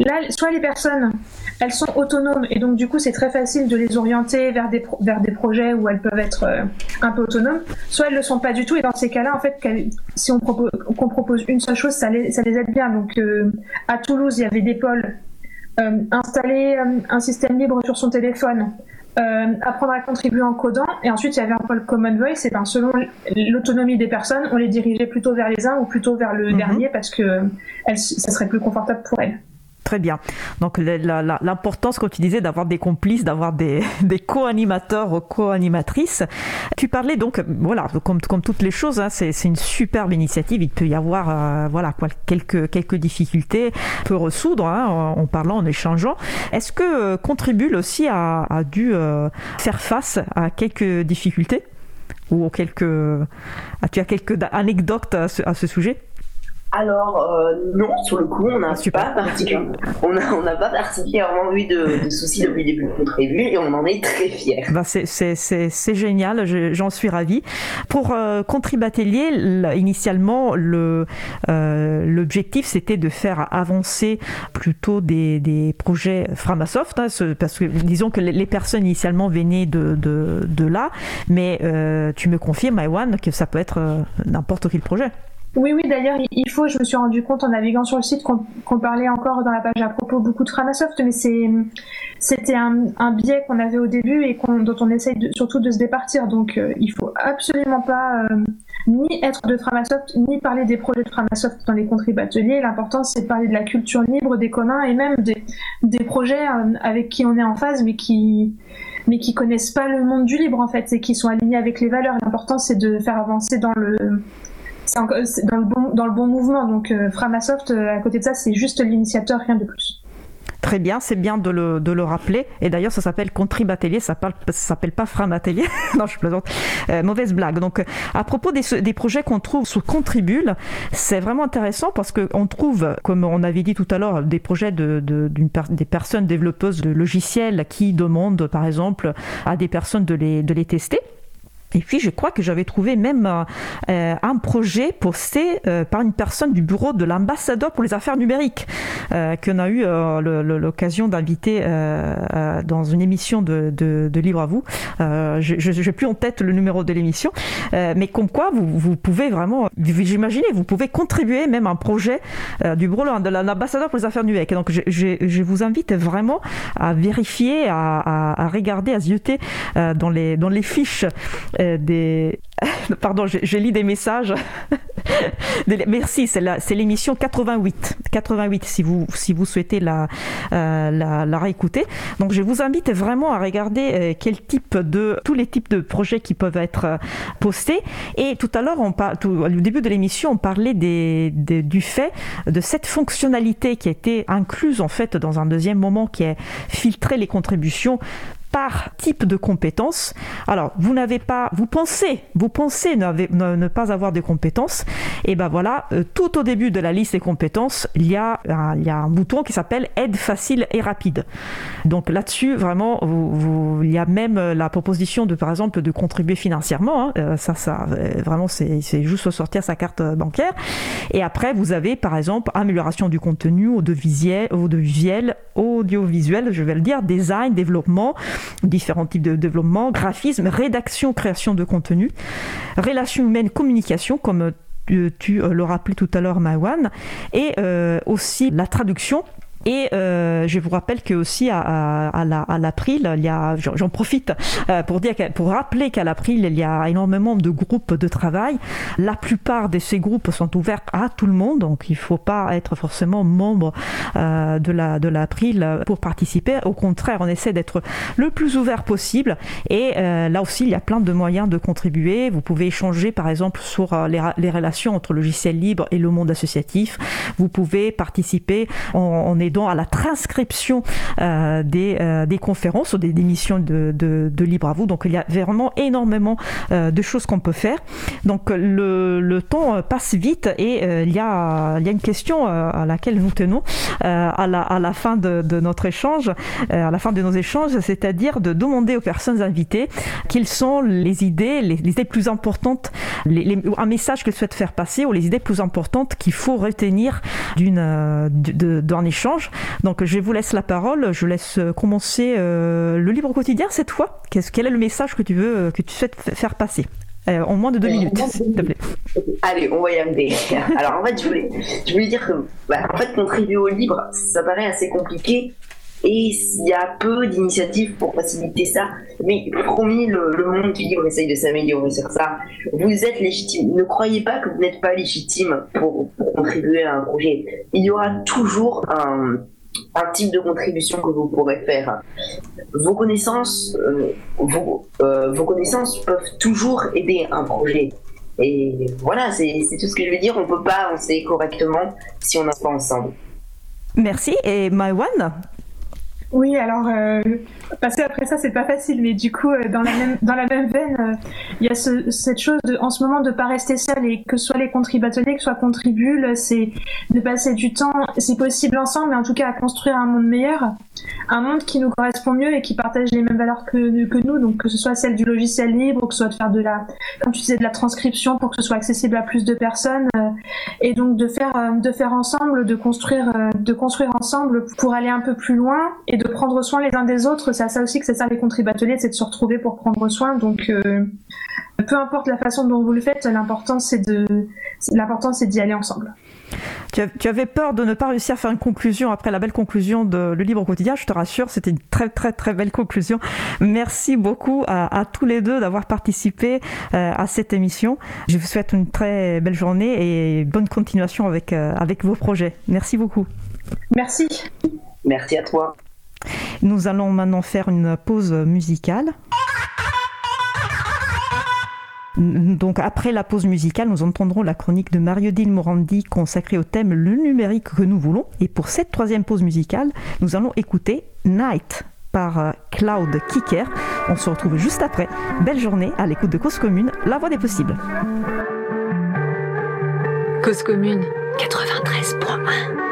là, soit les personnes, elles sont autonomes et donc, du coup, c'est très facile de les orienter vers des, vers des projets où elles peuvent être euh, un peu autonomes, soit elles ne le sont pas du tout. Et dans ces cas-là, en fait, si on propose, qu'on propose une seule chose, ça les, ça les aide bien. Donc, euh, à Toulouse, il y avait des pôles. Euh, installer un système libre sur son téléphone, apprendre à contribuer en codant, et ensuite il y avait un pôle Common Voice, et ben selon l'autonomie des personnes, on les dirigeait plutôt vers les uns ou plutôt vers le mhm. dernier parce que ça serait plus confortable pour elles. Très bien. Donc l'importance, comme tu disais, d'avoir des complices, d'avoir des, co-animateurs co-animatrices. Tu parlais donc, voilà, comme, toutes les choses, hein, c'est une superbe initiative. Il peut y avoir euh, voilà, quelques, quelques difficultés, peut ressoudre hein, en, parlant, en échangeant. Est-ce que euh, Contribule aussi a, a dû euh, faire face à quelques difficultés ou quelques... As-tu as quelques anecdotes à ce sujet? Alors euh, non, sur le coup, on n'a pas, particulièrement, on a, on pas particulièrement eu de, de, soucis depuis le début de contribuer et on en est très fiers. Bah c'est génial, j'en suis ravie. Pour euh, Contribatelier, initialement, le euh, l'objectif c'était de faire avancer plutôt des, des projets Framasoft, hein, parce que disons que les personnes initialement venaient de, de, de là, mais euh, tu me confirmes, Iwan, que ça peut être euh, n'importe quel projet. Oui, oui, d'ailleurs, il faut, je me suis rendu compte en naviguant sur le site qu'on parlait encore dans la page à propos beaucoup de Framasoft, mais c'était un, biais qu'on avait au début et dont on essaye surtout de se départir. Donc, euh, il faut absolument pas euh, ni être de Framasoft, ni parler des projets de Framasoft dans les contributeurs. L'important, c'est de parler de la culture libre, des communs et même des, des projets euh, avec qui on est en phase, mais qui mais qui connaissent pas le monde du libre en fait et qui sont alignés avec les valeurs. L'important, c'est de faire avancer dans le c'est dans le bon mouvement. Donc euh, Framasoft, euh, à côté de ça, c'est juste l'initiateur, rien de plus. Très bien, c'est bien de le, de le, rappeler. Et d'ailleurs, ça s'appelle Contrib Atelier, ça ne s'appelle pas Fram Atelier. non, je plaisante. Euh, mauvaise blague. Donc, à propos des, des projets qu'on trouve sur Contribule, c'est vraiment intéressant parce qu'on trouve, comme on avait dit tout à l'heure, des projets de, de des personnes développeuses de logiciels qui demandent, par exemple, à des personnes de les, de les tester. Et puis, je crois que j'avais trouvé même euh, un projet posté euh, par une personne du bureau de l'ambassadeur pour les affaires numériques, euh, qu'on a eu euh, l'occasion d'inviter euh, dans une émission de, de, de Libre à vous. je n'ai plus en tête le numéro de l'émission, mais comme quoi vous, vous pouvez vraiment, j'imagine, vous pouvez contribuer même à un projet du bureau de l'ambassadeur pour les affaires numériques. Donc, je, je, je, vous invite vraiment à vérifier, à, à, à regarder, à zioter dans, les, dans les fiches euh, des... Pardon, j'ai lu des messages. Merci, c'est l'émission 88. 88, si vous, si vous souhaitez la, euh, la, la, réécouter. Donc, je vous invite vraiment à regarder euh, quel type de, tous les types de projets qui peuvent être postés. Et tout à l'heure, au début de l'émission, on parlait des, du fait de cette fonctionnalité qui a été incluse en fait dans un deuxième moment qui est filtrer les contributions par type de compétences. Alors, vous n'avez pas, vous pensez, vous pensez ne, pas avoir de compétences, et ben voilà, euh, tout au début de la liste des compétences, il y a un, il y a un bouton qui s'appelle aide facile et rapide. Donc là-dessus, vraiment, vous, il y a même euh, la proposition de, par exemple, de contribuer financièrement. Hein. Euh, ça, ça, vraiment, c'est juste sortir sa carte bancaire. Et après, vous avez, par exemple, amélioration du contenu audiovisuel, audiovisuel, audiovisuel, je vais le dire, design, développement différents types de développement, graphisme, rédaction, création de contenu, relations humaines, communication, comme tu, tu le rappelais tout à l'heure, Mawan, et euh, aussi la traduction et euh, je vous rappelle que aussi à, à, à, l'April, il y a, j'en profite euh, pour dire, pour rappeler qu'à l'April, il y a énormément de groupes de travail. La plupart de ces groupes sont ouverts à tout le monde, donc il ne faut pas être forcément membre euh, de la de l'April pour participer. Au contraire, on essaie d'être le plus ouvert possible. Et euh, là aussi, il y a plein de moyens de contribuer. Vous pouvez échanger, par exemple, sur euh, les, relations entre logiciel libre et le monde associatif. Vous pouvez participer. On, on est à la transcription euh, des, euh, des, conférences ou des, émissions de, de, Libre à vous. Donc il y a vraiment énormément euh, de choses qu'on peut faire. Donc le, temps passe vite et il, y a, il y a une question à laquelle nous tenons à, la, à la fin de, notre échange, à la fin de nos échanges, c'est-à-dire de demander aux personnes invitées quelles sont les idées, les, idées plus importantes, les, un message qu'elles souhaitent faire passer ou les idées plus importantes qu'il faut retenir d'un échange donc je vous laisse la parole, je laisse euh, commencer euh, le livre quotidien cette fois. quel est le message que tu veux, euh, que tu souhaites faire passer? En moins de deux minutes, s'il te plaît. Allez, on va y arriver. Alors en fait, je voulais, je voulais dire que bah, en fait, contribuer au libre, ça paraît assez compliqué et il y a peu d'initiatives pour faciliter ça. Mais promis, le, monde du livre essaye de s'améliorer sur ça. Vous êtes légitime. Ne croyez pas que vous n'êtes pas légitime pour, contribuer à un projet. Il y aura toujours un, type de contribution que vous pourrez faire. Vos connaissances, euh, euh, vos connaissances peuvent toujours aider un projet. Et voilà, c'est tout ce que je veux dire. On peut pas avancer correctement si on n'a pas ensemble. Merci. Et Maïwan, Oui, alors euh, passer après ça, c'est pas facile, mais du coup, euh, dans la même dans la même veine, euh, il y a ce, cette chose en ce moment de pas rester seul et que soit les contributeurs, que soit contribule, c'est de passer du temps, c'est possible ensemble, mais en tout cas à construire un monde meilleur, un monde qui nous correspond mieux et qui partage les mêmes valeurs que que nous, donc que ce soit celle du logiciel libre, que ce soit de faire de la, comme tu disais, de la transcription pour que ce soit accessible à plus de personnes, euh, et donc de faire de faire ensemble, de construire de construire ensemble pour aller un peu plus loin et de prendre soin les uns des autres. C'est à ça aussi que c'est ça les contributeurs, c'est de se retrouver pour prendre soin. Donc, euh, peu importe la façon dont vous le faites, l'important c'est de, l'important c'est d'y aller ensemble. Tu, avais peur de ne pas réussir à faire une conclusion après la belle conclusion de Le Libre Quotidien. Je te rassure, c'était une très très très belle conclusion. Merci beaucoup à, tous les deux d'avoir participé euh, à cette émission. Je vous souhaite une très belle journée et bonne continuation avec, euh, avec vos projets. Merci beaucoup. Merci. Merci à toi. Nous allons maintenant faire une pause musicale. Donc après la pause musicale, nous entendrons la chronique de Mario Dil Morandi consacrée au thème le numérique que nous voulons. Et pour cette troisième pause musicale, nous allons écouter Night par euh, Cloud Kicker. On se retrouve juste après. Belle journée à l'écoute de Cause Commune, la voix des possibles. Cause Commune 93.1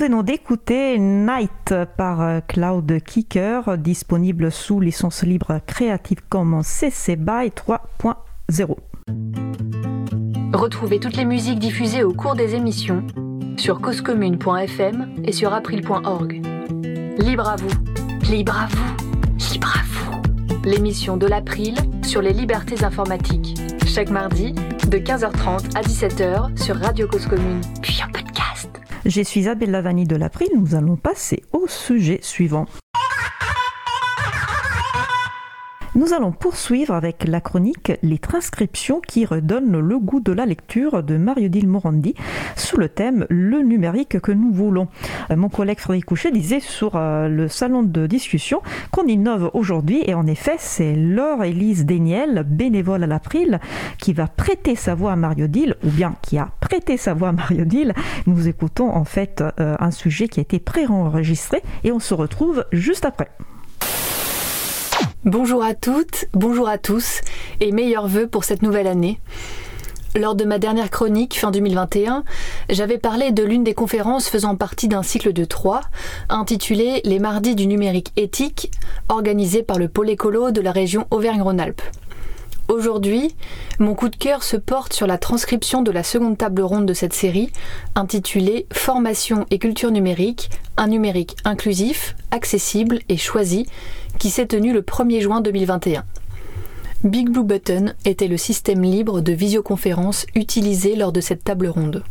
venons d'écouter Night par euh, Cloud Kicker, disponible sous licence libre Creative Commons CC BY 3.0. Retrouvez toutes les musiques diffusées au cours des émissions sur causecommune.fm et sur april.org. Libre à vous, libre à vous, libre à vous. L'émission de l'April sur les libertés informatiques. Chaque mardi de 15h30 à 17h sur Radio Cause Commune, puis en. Je suis Isabelle Lavani de l'April. Nous allons passer au sujet suivant. Nous allons poursuivre avec la chronique Les transcriptions qui redonnent le goût de la lecture de Mario-Dil Morandi sous le thème Le numérique que nous voulons. Euh, mon collègue Frédéric Couchet disait sur euh, le salon de discussion qu'on innove aujourd'hui et en effet c'est Laure Élise Déniel, bénévole à l'April, qui va prêter sa voix à Mario Dil ou bien qui a prêté sa voix à Mario Dil. Nous écoutons en fait euh, un sujet qui a été pré-enregistré et on se retrouve juste après. Bonjour à toutes, bonjour à tous et meilleurs vœux pour cette nouvelle année. Lors de ma dernière chronique fin 2021, j'avais parlé de l'une des conférences faisant partie d'un cycle de trois, intitulé Les mardis du numérique éthique, organisé par le pôle écolo de la région Auvergne-Rhône-Alpes. Aujourd'hui, mon coup de cœur se porte sur la transcription de la seconde table ronde de cette série, intitulée Formation et culture numérique, un numérique inclusif, accessible et choisi, qui s'est tenue le 1er juin 2021. Big Blue Button était le système libre de visioconférence utilisé lors de cette table ronde.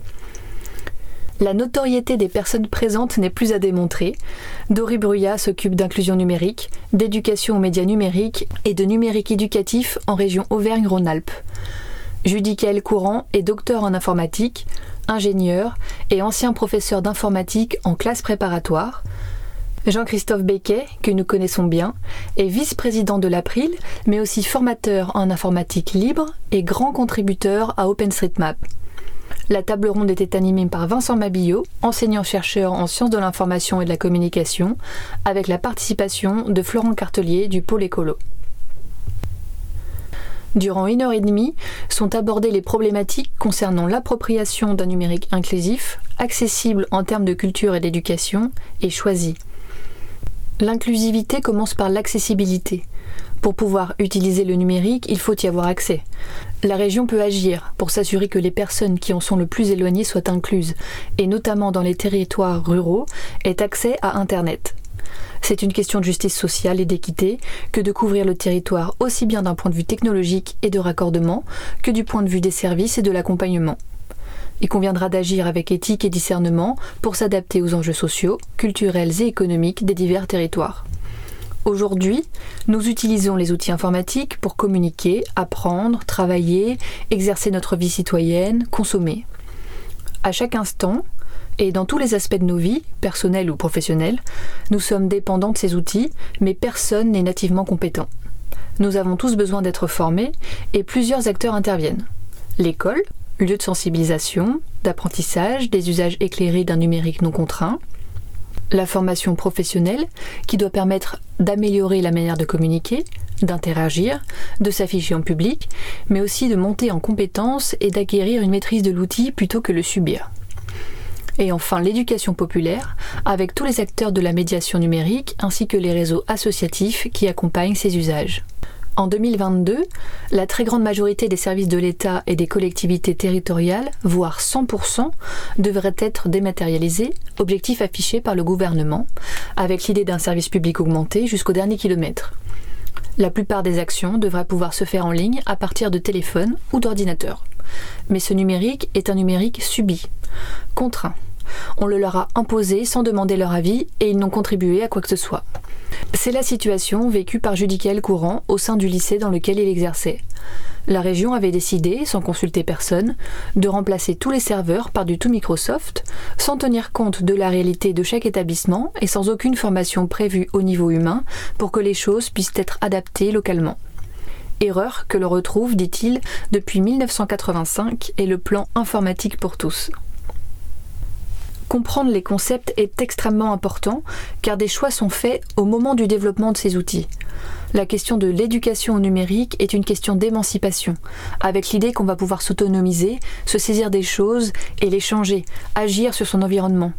La notoriété des personnes présentes n'est plus à démontrer. Dory Bruyat s'occupe d'inclusion numérique, d'éducation aux médias numériques et de numérique éducatif en région Auvergne-Rhône-Alpes. Judicaël Courant est docteur en informatique, ingénieur et ancien professeur d'informatique en classe préparatoire. Jean-Christophe Becquet, que nous connaissons bien, est vice-président de l'April, mais aussi formateur en informatique libre et grand contributeur à OpenStreetMap. La table ronde était animée par Vincent Mabillot, enseignant-chercheur en sciences de l'information et de la communication, avec la participation de Florent Cartelier du Pôle écolo. Durant une heure et demie sont abordées les problématiques concernant l'appropriation d'un numérique inclusif, accessible en termes de culture et d'éducation, et choisi. L'inclusivité commence par l'accessibilité. Pour pouvoir utiliser le numérique, il faut y avoir accès. La région peut agir pour s'assurer que les personnes qui en sont le plus éloignées soient incluses, et notamment dans les territoires ruraux, aient accès à Internet. C'est une question de justice sociale et d'équité que de couvrir le territoire aussi bien d'un point de vue technologique et de raccordement que du point de vue des services et de l'accompagnement. Il conviendra d'agir avec éthique et discernement pour s'adapter aux enjeux sociaux, culturels et économiques des divers territoires. Aujourd'hui, nous utilisons les outils informatiques pour communiquer, apprendre, travailler, exercer notre vie citoyenne, consommer. À chaque instant, et dans tous les aspects de nos vies, personnelles ou professionnelles, nous sommes dépendants de ces outils, mais personne n'est nativement compétent. Nous avons tous besoin d'être formés et plusieurs acteurs interviennent. L'école, lieu de sensibilisation, d'apprentissage, des usages éclairés d'un numérique non contraint, la formation professionnelle qui doit permettre d'améliorer la manière de communiquer, d'interagir, de s'afficher en public, mais aussi de monter en compétences et d'acquérir une maîtrise de l'outil plutôt que le subir. Et enfin l'éducation populaire, avec tous les acteurs de la médiation numérique ainsi que les réseaux associatifs qui accompagnent ces usages. En 2022, la très grande majorité des services de l'État et des collectivités territoriales, voire 100%, devraient être dématérialisés, objectif affiché par le gouvernement, avec l'idée d'un service public augmenté jusqu'au dernier kilomètre. La plupart des actions devraient pouvoir se faire en ligne à partir de téléphone ou d'ordinateur. Mais ce numérique est un numérique subi, contraint. On le leur a imposé sans demander leur avis et ils n'ont contribué à quoi que ce soit. C'est la situation vécue par Judicael Courant au sein du lycée dans lequel il exerçait. La région avait décidé, sans consulter personne, de remplacer tous les serveurs par du tout Microsoft, sans tenir compte de la réalité de chaque établissement et sans aucune formation prévue au niveau humain pour que les choses puissent être adaptées localement. Erreur que l'on retrouve, dit-il, depuis 1985 et le plan informatique pour tous. Comprendre les concepts est extrêmement important car des choix sont faits au moment du développement de ces outils. La question de l'éducation au numérique est une question d'émancipation, avec l'idée qu'on va pouvoir s'autonomiser, se saisir des choses et les changer, agir sur son environnement.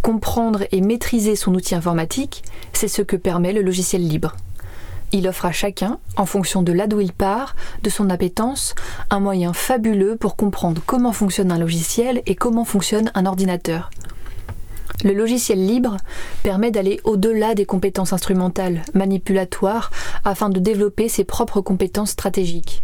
Comprendre et maîtriser son outil informatique, c'est ce que permet le logiciel libre. Il offre à chacun, en fonction de là d'où il part, de son appétence, un moyen fabuleux pour comprendre comment fonctionne un logiciel et comment fonctionne un ordinateur. Le logiciel libre permet d'aller au-delà des compétences instrumentales, manipulatoires, afin de développer ses propres compétences stratégiques.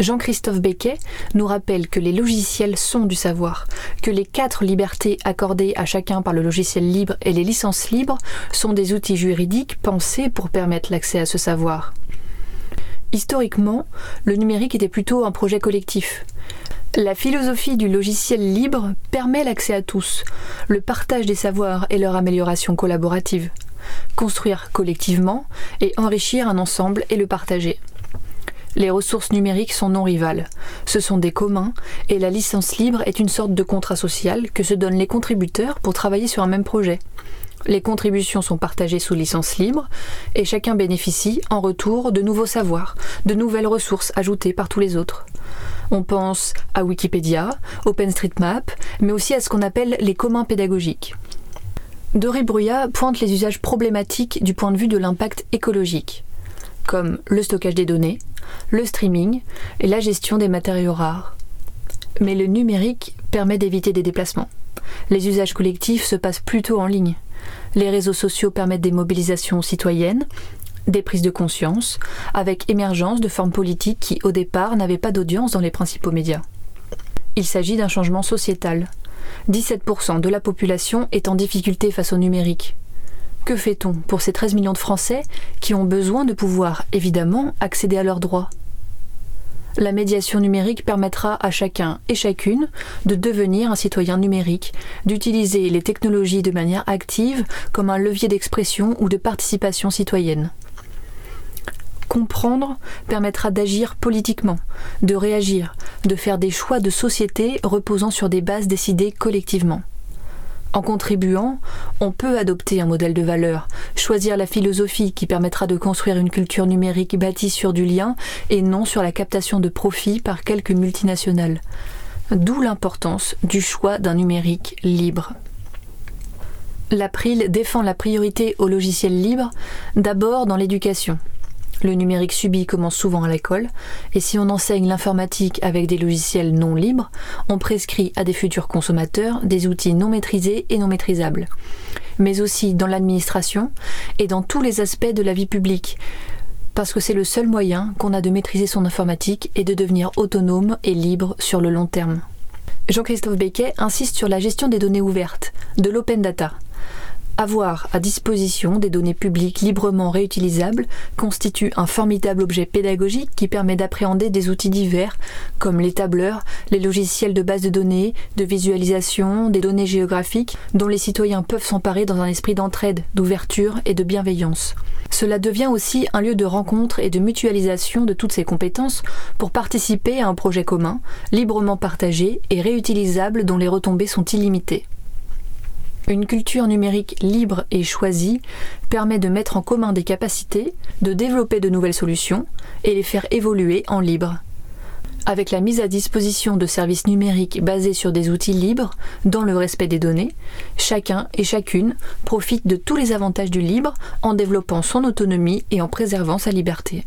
Jean-Christophe Becquet nous rappelle que les logiciels sont du savoir, que les quatre libertés accordées à chacun par le logiciel libre et les licences libres sont des outils juridiques pensés pour permettre l'accès à ce savoir. Historiquement, le numérique était plutôt un projet collectif. La philosophie du logiciel libre permet l'accès à tous, le partage des savoirs et leur amélioration collaborative. Construire collectivement et enrichir un ensemble et le partager. Les ressources numériques sont non rivales. Ce sont des communs et la licence libre est une sorte de contrat social que se donnent les contributeurs pour travailler sur un même projet. Les contributions sont partagées sous licence libre et chacun bénéficie en retour de nouveaux savoirs, de nouvelles ressources ajoutées par tous les autres. On pense à Wikipédia, OpenStreetMap, mais aussi à ce qu'on appelle les communs pédagogiques. Doré Bruyat pointe les usages problématiques du point de vue de l'impact écologique, comme le stockage des données, le streaming et la gestion des matériaux rares. Mais le numérique permet d'éviter des déplacements. Les usages collectifs se passent plutôt en ligne. Les réseaux sociaux permettent des mobilisations citoyennes, des prises de conscience, avec émergence de formes politiques qui, au départ, n'avaient pas d'audience dans les principaux médias. Il s'agit d'un changement sociétal. 17% de la population est en difficulté face au numérique. Que fait-on pour ces 13 millions de Français qui ont besoin de pouvoir, évidemment, accéder à leurs droits? La médiation numérique permettra à chacun et chacune de devenir un citoyen numérique, d'utiliser les technologies de manière active comme un levier d'expression ou de participation citoyenne comprendre permettra d'agir politiquement, de réagir, de faire des choix de société reposant sur des bases décidées collectivement. En contribuant, on peut adopter un modèle de valeur, choisir la philosophie qui permettra de construire une culture numérique bâtie sur du lien et non sur la captation de profits par quelques multinationales. D'où l'importance du choix d'un numérique libre. L'April défend la priorité au logiciel libre, d'abord dans l'éducation. Le numérique subi commence souvent à l'école, et si on enseigne l'informatique avec des logiciels non libres, on prescrit à des futurs consommateurs des outils non maîtrisés et non maîtrisables. Mais aussi dans l'administration et dans tous les aspects de la vie publique, parce que c'est le seul moyen qu'on a de maîtriser son informatique et de devenir autonome et libre sur le long terme. Jean-Christophe Becquet insiste sur la gestion des données ouvertes, de l'open data. Avoir à disposition des données publiques librement réutilisables constitue un formidable objet pédagogique qui permet d'appréhender des outils divers comme les tableurs, les logiciels de base de données, de visualisation, des données géographiques dont les citoyens peuvent s'emparer dans un esprit d'entraide, d'ouverture et de bienveillance. Cela devient aussi un lieu de rencontre et de mutualisation de toutes ces compétences pour participer à un projet commun, librement partagé et réutilisable dont les retombées sont illimitées. Une culture numérique libre et choisie permet de mettre en commun des capacités, de développer de nouvelles solutions et les faire évoluer en libre. Avec la mise à disposition de services numériques basés sur des outils libres, dans le respect des données, chacun et chacune profite de tous les avantages du libre en développant son autonomie et en préservant sa liberté.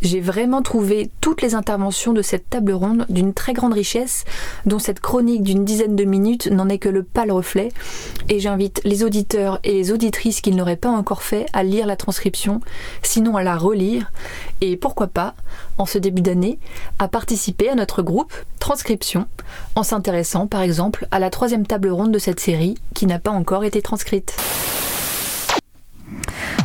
J'ai vraiment trouvé toutes les interventions de cette table ronde d'une très grande richesse, dont cette chronique d'une dizaine de minutes n'en est que le pâle reflet, et j'invite les auditeurs et les auditrices qui ne l'auraient pas encore fait à lire la transcription, sinon à la relire, et pourquoi pas, en ce début d'année, à participer à notre groupe Transcription, en s'intéressant par exemple à la troisième table ronde de cette série qui n'a pas encore été transcrite.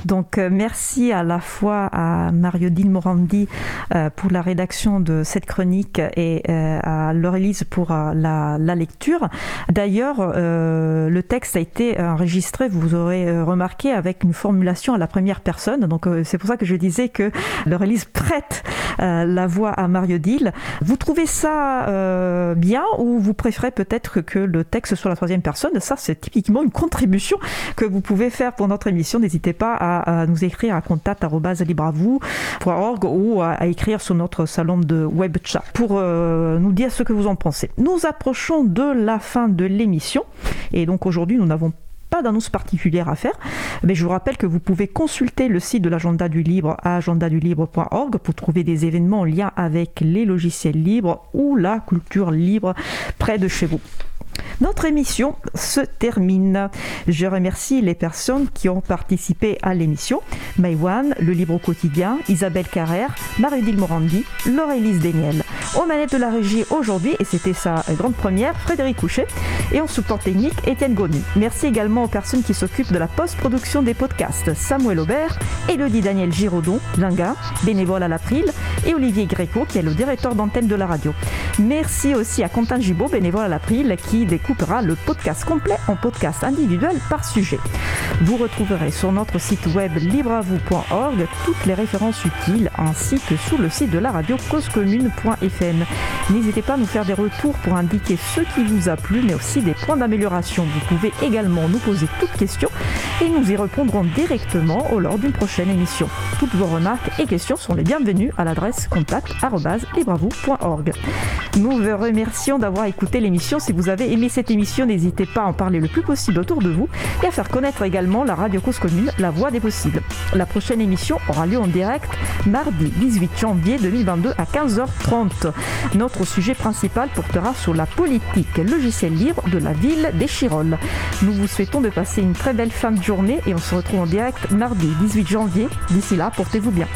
Donc euh, merci à la fois à Mario Din Morandi euh, pour la rédaction de cette chronique et euh, à Laurelise pour la, lecture. D'ailleurs, le texte a été enregistré, vous aurez remarqué, avec une formulation à la première personne. Donc c'est pour ça que je disais que Laurelise prête la voix à Mario Dill. Vous trouvez ça bien ou vous préférez peut-être que le texte soit la troisième personne? Ça, c'est typiquement une contribution que vous pouvez faire pour notre émission. N'hésitez pas à nous écrire à contact.libravou.org ou à, écrire sur notre salon de web chat pour euh, nous dire ce que vous en pensez. Nous approchons de la fin de l'émission et donc aujourd'hui nous n'avons pas d'annonce particulière à faire, mais je vous rappelle que vous pouvez consulter le site de l'agenda du libre à agendadulibre.org pour trouver des événements en lien avec les logiciels libres ou la culture libre près de chez vous. Notre émission se termine. Je remercie les personnes qui ont participé à l'émission. Maïwan, Le Libre au Quotidien, Isabelle Carrère, Marie-Dile Morandi, Laurélise Daniel. Aux manettes de la régie aujourd'hui, et c'était sa grande première, Frédéric Couchet. Et en support technique, Étienne Goni. Merci également aux personnes qui s'occupent de la post-production des podcasts. Samuel Aubert, Elodie Daniel Giraudon, Linga, bénévole à l'April, et Olivier Gréco, qui est le directeur d'antenne de la radio. Merci aussi à Quentin Gibaud, bénévole à l'April, qui découpera le podcast complet en podcast individuel par sujet. Vous retrouverez sur notre site web libreavou.org toutes les références utiles ainsi que sur le site de la radio causecommune.fm. N'hésitez pas à nous faire des retours pour indiquer ce qui vous a plu mais aussi des points d'amélioration. Vous pouvez également nous poser toutes questions et nous y répondrons directement au lors d'une prochaine émission. Toutes vos remarques et questions sont les bienvenues à l'adresse contact.libreavou.org. Nous vous remercions d'avoir écouté l'émission. Si vous avez aimé cette émission, n'hésitez pas à en parler le plus possible autour de vous et à faire connaître également la radio cause commune, la voix des possibles. La prochaine émission aura lieu en direct mardi 18 janvier 2022 à 15h30. Notre sujet principal portera sur la politique logiciel libre de la ville des Chirolles. Nous vous souhaitons de passer une très belle fin de journée et on se retrouve en direct mardi 18 janvier. D'ici là, portez-vous bien.